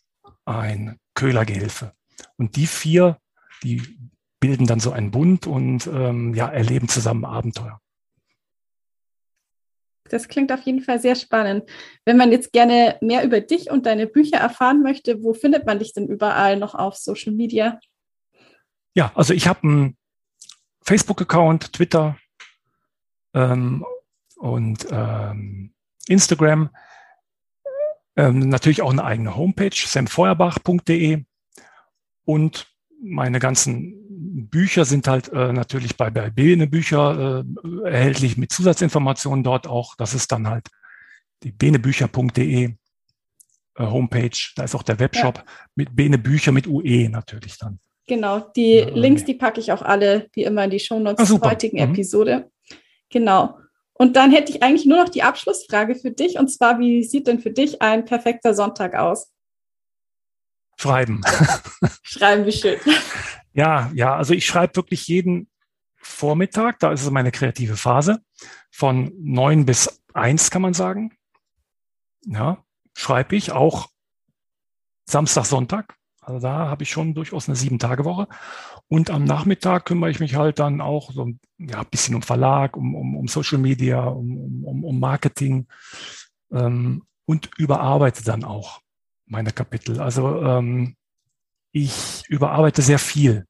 ein Köhlergehilfe. Und die vier, die bilden dann so einen Bund und ähm, ja, erleben zusammen Abenteuer. Das klingt auf jeden Fall sehr spannend. Wenn man jetzt gerne mehr über dich und deine Bücher erfahren möchte, wo findet man dich denn überall noch auf Social Media? Ja, also ich habe einen Facebook-Account, Twitter ähm, und ähm, Instagram. Ähm, natürlich auch eine eigene Homepage, samfeuerbach.de. Und meine ganzen Bücher sind halt äh, natürlich bei, bei Bene Bücher äh, erhältlich mit Zusatzinformationen dort auch. Das ist dann halt die benebücher.de äh, Homepage. Da ist auch der Webshop ja. mit Bene Bücher mit UE natürlich dann. Genau, die ja, Links, die packe ich auch alle wie immer in die Shownotes ah, der heutigen mhm. Episode. Genau. Und dann hätte ich eigentlich nur noch die Abschlussfrage für dich. Und zwar, wie sieht denn für dich ein perfekter Sonntag aus? Schreiben. Schreiben, wie schön. Ja, ja, also ich schreibe wirklich jeden Vormittag, da ist es meine kreative Phase, von neun bis eins kann man sagen. Ja, schreibe ich auch Samstag, Sonntag. Also da habe ich schon durchaus eine Sieben-Tage-Woche. Und am Nachmittag kümmere ich mich halt dann auch so ja, ein bisschen um Verlag, um, um, um Social Media, um, um, um Marketing ähm, und überarbeite dann auch meine Kapitel. Also ähm, ich überarbeite sehr viel,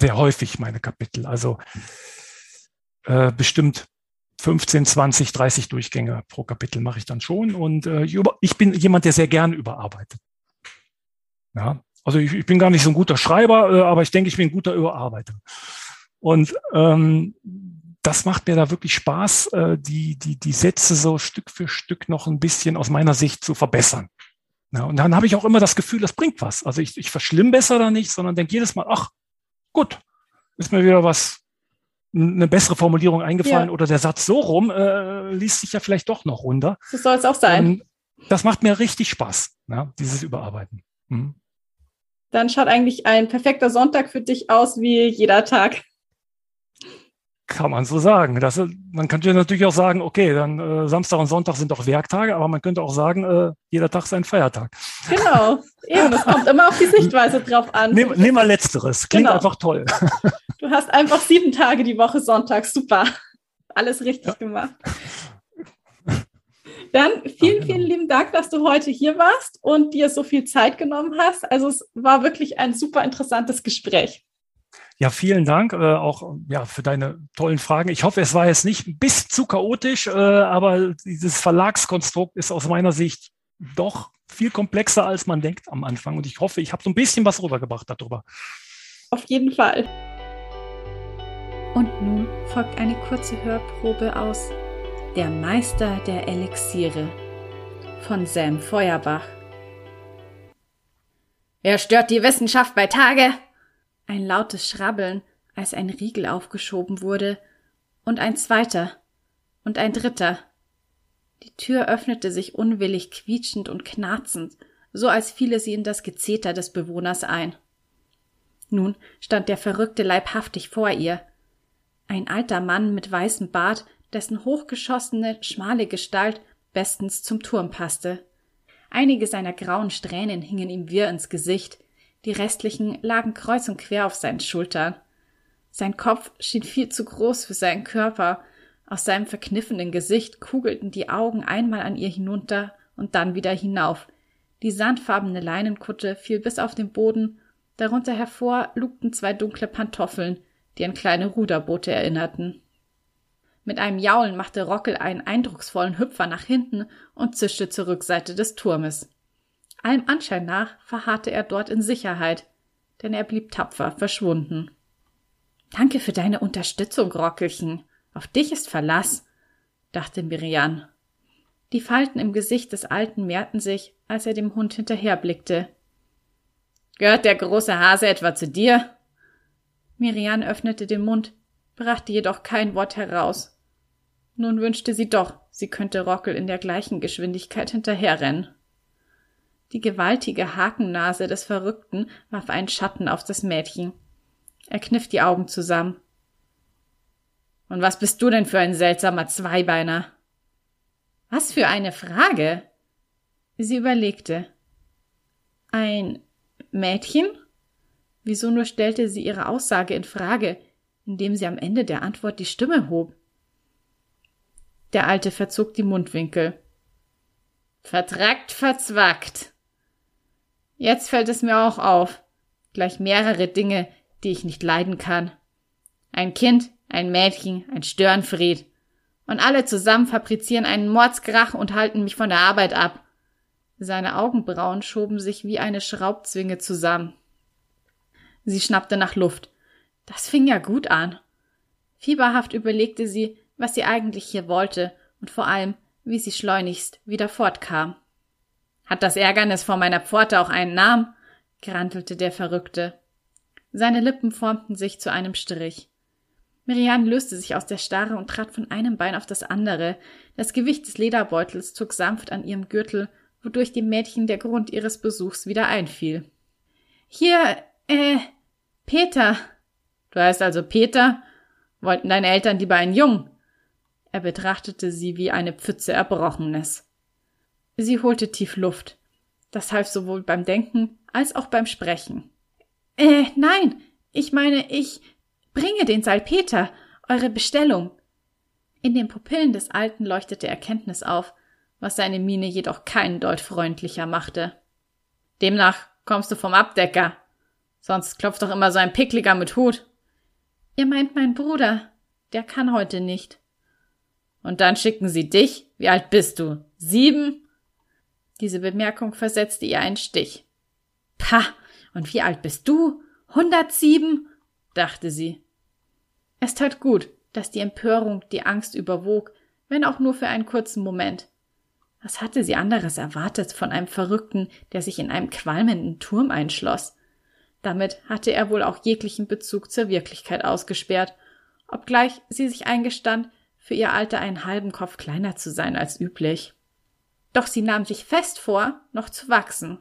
sehr häufig meine Kapitel. Also äh, bestimmt 15, 20, 30 Durchgänge pro Kapitel mache ich dann schon. Und äh, ich bin jemand, der sehr gern überarbeitet. Ja, also ich, ich bin gar nicht so ein guter Schreiber, äh, aber ich denke, ich bin ein guter Überarbeiter. Und ähm, das macht mir da wirklich Spaß, äh, die, die, die Sätze so Stück für Stück noch ein bisschen aus meiner Sicht zu verbessern. Ja, und dann habe ich auch immer das Gefühl, das bringt was. Also ich, ich verschlimmbessere da nicht, sondern denke jedes Mal, ach, gut, ist mir wieder was, eine bessere Formulierung eingefallen ja. oder der Satz so rum äh, liest sich ja vielleicht doch noch runter. So soll es auch sein. Und das macht mir richtig Spaß, ja, dieses Überarbeiten. Mhm dann schaut eigentlich ein perfekter Sonntag für dich aus wie jeder Tag. Kann man so sagen. Das, man könnte natürlich auch sagen, okay, dann äh, Samstag und Sonntag sind doch Werktage, aber man könnte auch sagen, äh, jeder Tag ist ein Feiertag. Genau, eben, es kommt immer auf die Sichtweise drauf an. Nehm, nehm mal letzteres, klingt genau. einfach toll. Du hast einfach sieben Tage die Woche Sonntag, super. Alles richtig ja. gemacht. Dann vielen, genau. vielen lieben Dank, dass du heute hier warst und dir so viel Zeit genommen hast. Also es war wirklich ein super interessantes Gespräch. Ja, vielen Dank äh, auch ja, für deine tollen Fragen. Ich hoffe, es war jetzt nicht bis zu chaotisch, äh, aber dieses Verlagskonstrukt ist aus meiner Sicht doch viel komplexer, als man denkt am Anfang. Und ich hoffe, ich habe so ein bisschen was rübergebracht darüber. Auf jeden Fall. Und nun folgt eine kurze Hörprobe aus der Meister der Elixiere von Sam Feuerbach. Wer stört die Wissenschaft bei Tage? Ein lautes Schrabbeln, als ein Riegel aufgeschoben wurde, und ein zweiter und ein dritter. Die Tür öffnete sich unwillig quietschend und knarzend, so als fiele sie in das Gezeter des Bewohners ein. Nun stand der Verrückte leibhaftig vor ihr. Ein alter Mann mit weißem Bart, dessen hochgeschossene, schmale Gestalt bestens zum Turm passte. Einige seiner grauen Strähnen hingen ihm wirr ins Gesicht, die restlichen lagen kreuz und quer auf seinen Schultern. Sein Kopf schien viel zu groß für seinen Körper, aus seinem verkniffenen Gesicht kugelten die Augen einmal an ihr hinunter und dann wieder hinauf. Die sandfarbene Leinenkutte fiel bis auf den Boden, darunter hervor lugten zwei dunkle Pantoffeln, die an kleine Ruderboote erinnerten. Mit einem Jaulen machte Rockel einen eindrucksvollen Hüpfer nach hinten und zischte zur Rückseite des Turmes. Allem Anschein nach verharrte er dort in Sicherheit, denn er blieb tapfer verschwunden. Danke für deine Unterstützung, Rockelchen. Auf dich ist Verlass. dachte Miriam. Die Falten im Gesicht des Alten mehrten sich, als er dem Hund hinterherblickte. Gehört der große Hase etwa zu dir? Miriam öffnete den Mund, brachte jedoch kein Wort heraus. Nun wünschte sie doch, sie könnte Rockel in der gleichen Geschwindigkeit hinterherrennen. Die gewaltige Hakennase des Verrückten warf einen Schatten auf das Mädchen. Er kniff die Augen zusammen. Und was bist du denn für ein seltsamer Zweibeiner? Was für eine Frage. Sie überlegte. Ein Mädchen? Wieso nur stellte sie ihre Aussage in Frage, indem sie am Ende der Antwort die Stimme hob? Der Alte verzog die Mundwinkel. Vertrackt, verzwackt. Jetzt fällt es mir auch auf. Gleich mehrere Dinge, die ich nicht leiden kann. Ein Kind, ein Mädchen, ein Störenfried. Und alle zusammen fabrizieren einen Mordskrach und halten mich von der Arbeit ab. Seine Augenbrauen schoben sich wie eine Schraubzwinge zusammen. Sie schnappte nach Luft. Das fing ja gut an. Fieberhaft überlegte sie, was sie eigentlich hier wollte und vor allem, wie sie schleunigst wieder fortkam. Hat das Ärgernis vor meiner Pforte auch einen Namen? grantelte der Verrückte. Seine Lippen formten sich zu einem Strich. Miriam löste sich aus der Starre und trat von einem Bein auf das andere. Das Gewicht des Lederbeutels zog sanft an ihrem Gürtel, wodurch dem Mädchen der Grund ihres Besuchs wieder einfiel. Hier, äh, Peter. Du heißt also Peter? Wollten deine Eltern lieber einen Jungen? Er betrachtete sie wie eine Pfütze Erbrochenes. Sie holte tief Luft. Das half sowohl beim Denken als auch beim Sprechen. Äh, nein, ich meine, ich bringe den Salpeter, eure Bestellung. In den Pupillen des Alten leuchtete Erkenntnis auf, was seine Miene jedoch keinen Deut freundlicher machte. Demnach kommst du vom Abdecker. Sonst klopft doch immer so ein Pickliger mit Hut. Ihr meint mein Bruder. Der kann heute nicht. Und dann schicken sie dich? Wie alt bist du? Sieben? Diese Bemerkung versetzte ihr einen Stich. Pah, und wie alt bist du? Hundertsieben? dachte sie. Es tat gut, dass die Empörung die Angst überwog, wenn auch nur für einen kurzen Moment. Was hatte sie anderes erwartet von einem Verrückten, der sich in einem qualmenden Turm einschloss? Damit hatte er wohl auch jeglichen Bezug zur Wirklichkeit ausgesperrt, obgleich sie sich eingestand, für ihr Alter einen halben Kopf kleiner zu sein als üblich. Doch sie nahm sich fest vor, noch zu wachsen.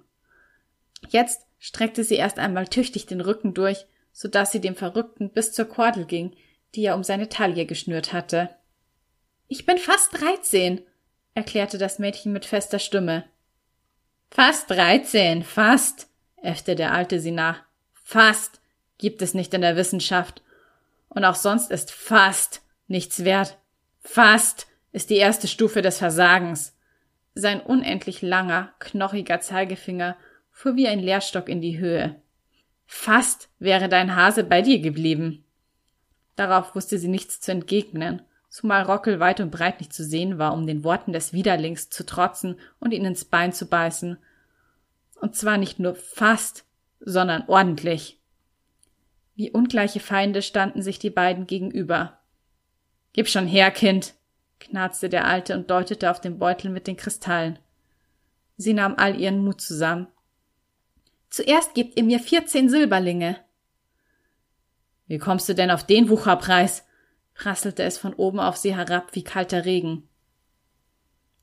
Jetzt streckte sie erst einmal tüchtig den Rücken durch, so dass sie dem Verrückten bis zur Kordel ging, die er um seine Taille geschnürt hatte. Ich bin fast dreizehn, erklärte das Mädchen mit fester Stimme. Fast dreizehn, fast, äffte der Alte sie nach. Fast gibt es nicht in der Wissenschaft. Und auch sonst ist fast nichts wert. Fast ist die erste Stufe des Versagens. Sein unendlich langer, knochiger Zeigefinger fuhr wie ein Lehrstock in die Höhe. Fast wäre dein Hase bei dir geblieben. Darauf wusste sie nichts zu entgegnen, zumal Rockel weit und breit nicht zu sehen war, um den Worten des Widerlings zu trotzen und ihn ins Bein zu beißen. Und zwar nicht nur fast, sondern ordentlich. Wie ungleiche Feinde standen sich die beiden gegenüber. Gib schon her, Kind, knarzte der Alte und deutete auf den Beutel mit den Kristallen. Sie nahm all ihren Mut zusammen. Zuerst gebt ihr mir vierzehn Silberlinge. Wie kommst du denn auf den Wucherpreis? prasselte es von oben auf sie herab wie kalter Regen.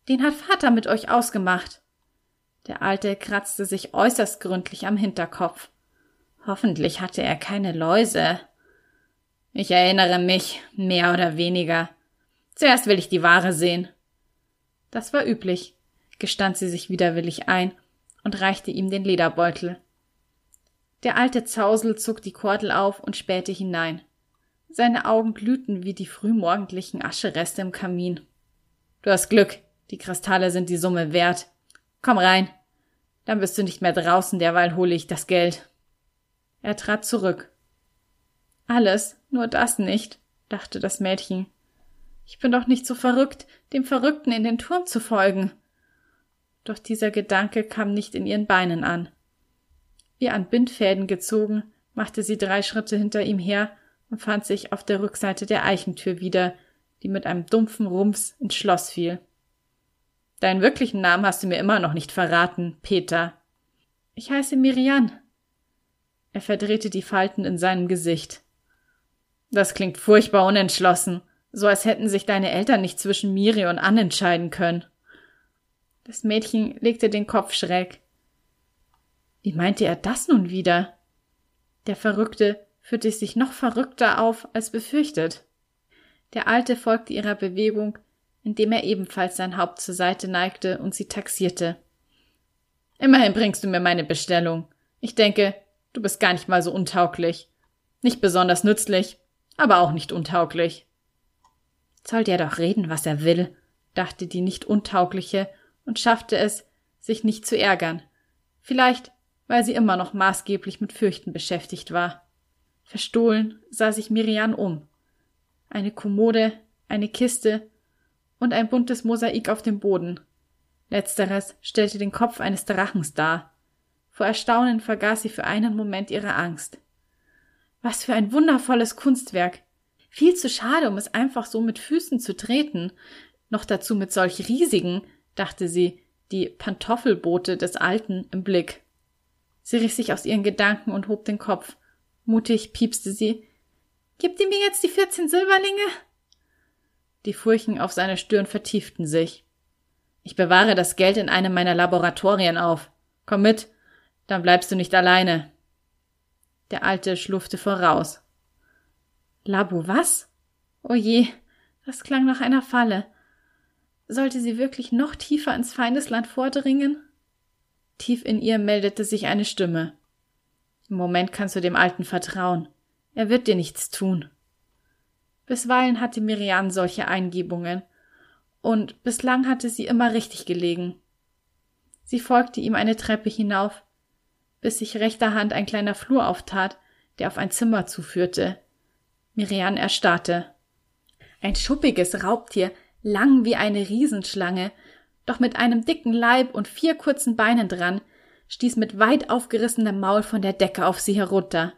Den hat Vater mit euch ausgemacht. Der Alte kratzte sich äußerst gründlich am Hinterkopf. Hoffentlich hatte er keine Läuse. Ich erinnere mich, mehr oder weniger. Zuerst will ich die Ware sehen. Das war üblich, gestand sie sich widerwillig ein und reichte ihm den Lederbeutel. Der alte Zausel zog die Kordel auf und spähte hinein. Seine Augen glühten wie die frühmorgendlichen Aschereste im Kamin. Du hast Glück, die Kristalle sind die Summe wert. Komm rein. Dann bist du nicht mehr draußen, derweil hole ich das Geld. Er trat zurück. Alles, nur das nicht, dachte das Mädchen. Ich bin doch nicht so verrückt, dem Verrückten in den Turm zu folgen. Doch dieser Gedanke kam nicht in ihren Beinen an. Wie an Bindfäden gezogen, machte sie drei Schritte hinter ihm her und fand sich auf der Rückseite der Eichentür wieder, die mit einem dumpfen Rumpf ins Schloss fiel. Deinen wirklichen Namen hast du mir immer noch nicht verraten, Peter. Ich heiße Miriam. Er verdrehte die Falten in seinem Gesicht. Das klingt furchtbar unentschlossen, so als hätten sich deine Eltern nicht zwischen Miri und Anne entscheiden können. Das Mädchen legte den Kopf schräg. Wie meinte er das nun wieder? Der Verrückte führte sich noch verrückter auf als befürchtet. Der Alte folgte ihrer Bewegung, indem er ebenfalls sein Haupt zur Seite neigte und sie taxierte. Immerhin bringst du mir meine Bestellung. Ich denke, du bist gar nicht mal so untauglich. Nicht besonders nützlich, aber auch nicht untauglich. Soll der doch reden, was er will, dachte die nicht untaugliche und schaffte es, sich nicht zu ärgern. Vielleicht, weil sie immer noch maßgeblich mit Fürchten beschäftigt war. Verstohlen sah sich Miriam um. Eine Kommode, eine Kiste und ein buntes Mosaik auf dem Boden. Letzteres stellte den Kopf eines Drachens dar. Vor Erstaunen vergaß sie für einen Moment ihre Angst. Was für ein wundervolles Kunstwerk. Viel zu schade, um es einfach so mit Füßen zu treten. Noch dazu mit solch riesigen, dachte sie, die Pantoffelboote des Alten im Blick. Sie riss sich aus ihren Gedanken und hob den Kopf. Mutig piepste sie. Gibt ihr mir jetzt die vierzehn Silberlinge? Die Furchen auf seiner Stirn vertieften sich. Ich bewahre das Geld in einem meiner Laboratorien auf. Komm mit, dann bleibst du nicht alleine. Der Alte schlurfte voraus. Labo was? O je, das klang nach einer Falle. Sollte sie wirklich noch tiefer ins Feindesland vordringen? Tief in ihr meldete sich eine Stimme. Im Moment kannst du dem Alten vertrauen. Er wird dir nichts tun. Bisweilen hatte Miriam solche Eingebungen, und bislang hatte sie immer richtig gelegen. Sie folgte ihm eine Treppe hinauf, bis sich rechter Hand ein kleiner Flur auftat, der auf ein Zimmer zuführte. Miriam erstarrte. Ein schuppiges Raubtier, lang wie eine Riesenschlange, doch mit einem dicken Leib und vier kurzen Beinen dran, stieß mit weit aufgerissenem Maul von der Decke auf sie herunter.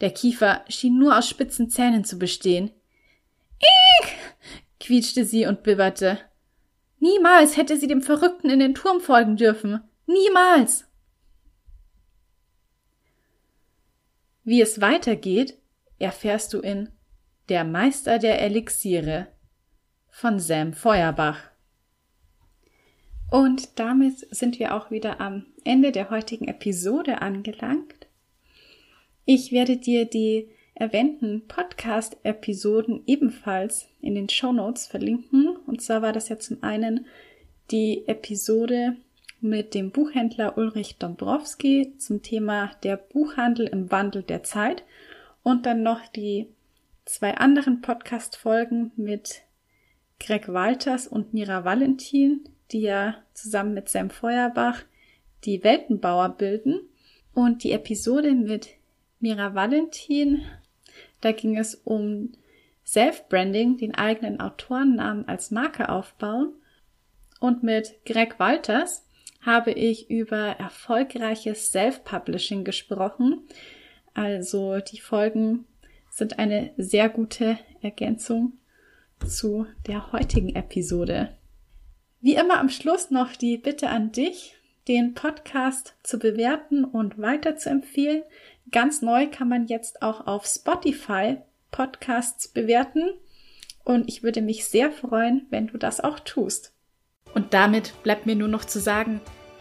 Der Kiefer schien nur aus spitzen Zähnen zu bestehen. Ich! quietschte sie und bibberte. Niemals hätte sie dem Verrückten in den Turm folgen dürfen. Niemals! Wie es weitergeht, erfährst du in Der Meister der Elixiere von Sam Feuerbach. Und damit sind wir auch wieder am Ende der heutigen Episode angelangt. Ich werde dir die erwähnten Podcast-Episoden ebenfalls in den Show Notes verlinken. Und zwar war das ja zum einen die Episode mit dem Buchhändler Ulrich Dombrowski zum Thema der Buchhandel im Wandel der Zeit und dann noch die zwei anderen Podcast-Folgen mit Greg Walters und Mira Valentin die ja zusammen mit Sam Feuerbach die Weltenbauer bilden. Und die Episode mit Mira Valentin, da ging es um Self-Branding, den eigenen Autorennamen als Marke aufbauen. Und mit Greg Walters habe ich über erfolgreiches Self-Publishing gesprochen. Also die Folgen sind eine sehr gute Ergänzung zu der heutigen Episode. Wie immer am Schluss noch die Bitte an dich, den Podcast zu bewerten und weiter zu empfehlen. Ganz neu kann man jetzt auch auf Spotify Podcasts bewerten und ich würde mich sehr freuen, wenn du das auch tust. Und damit bleibt mir nur noch zu sagen,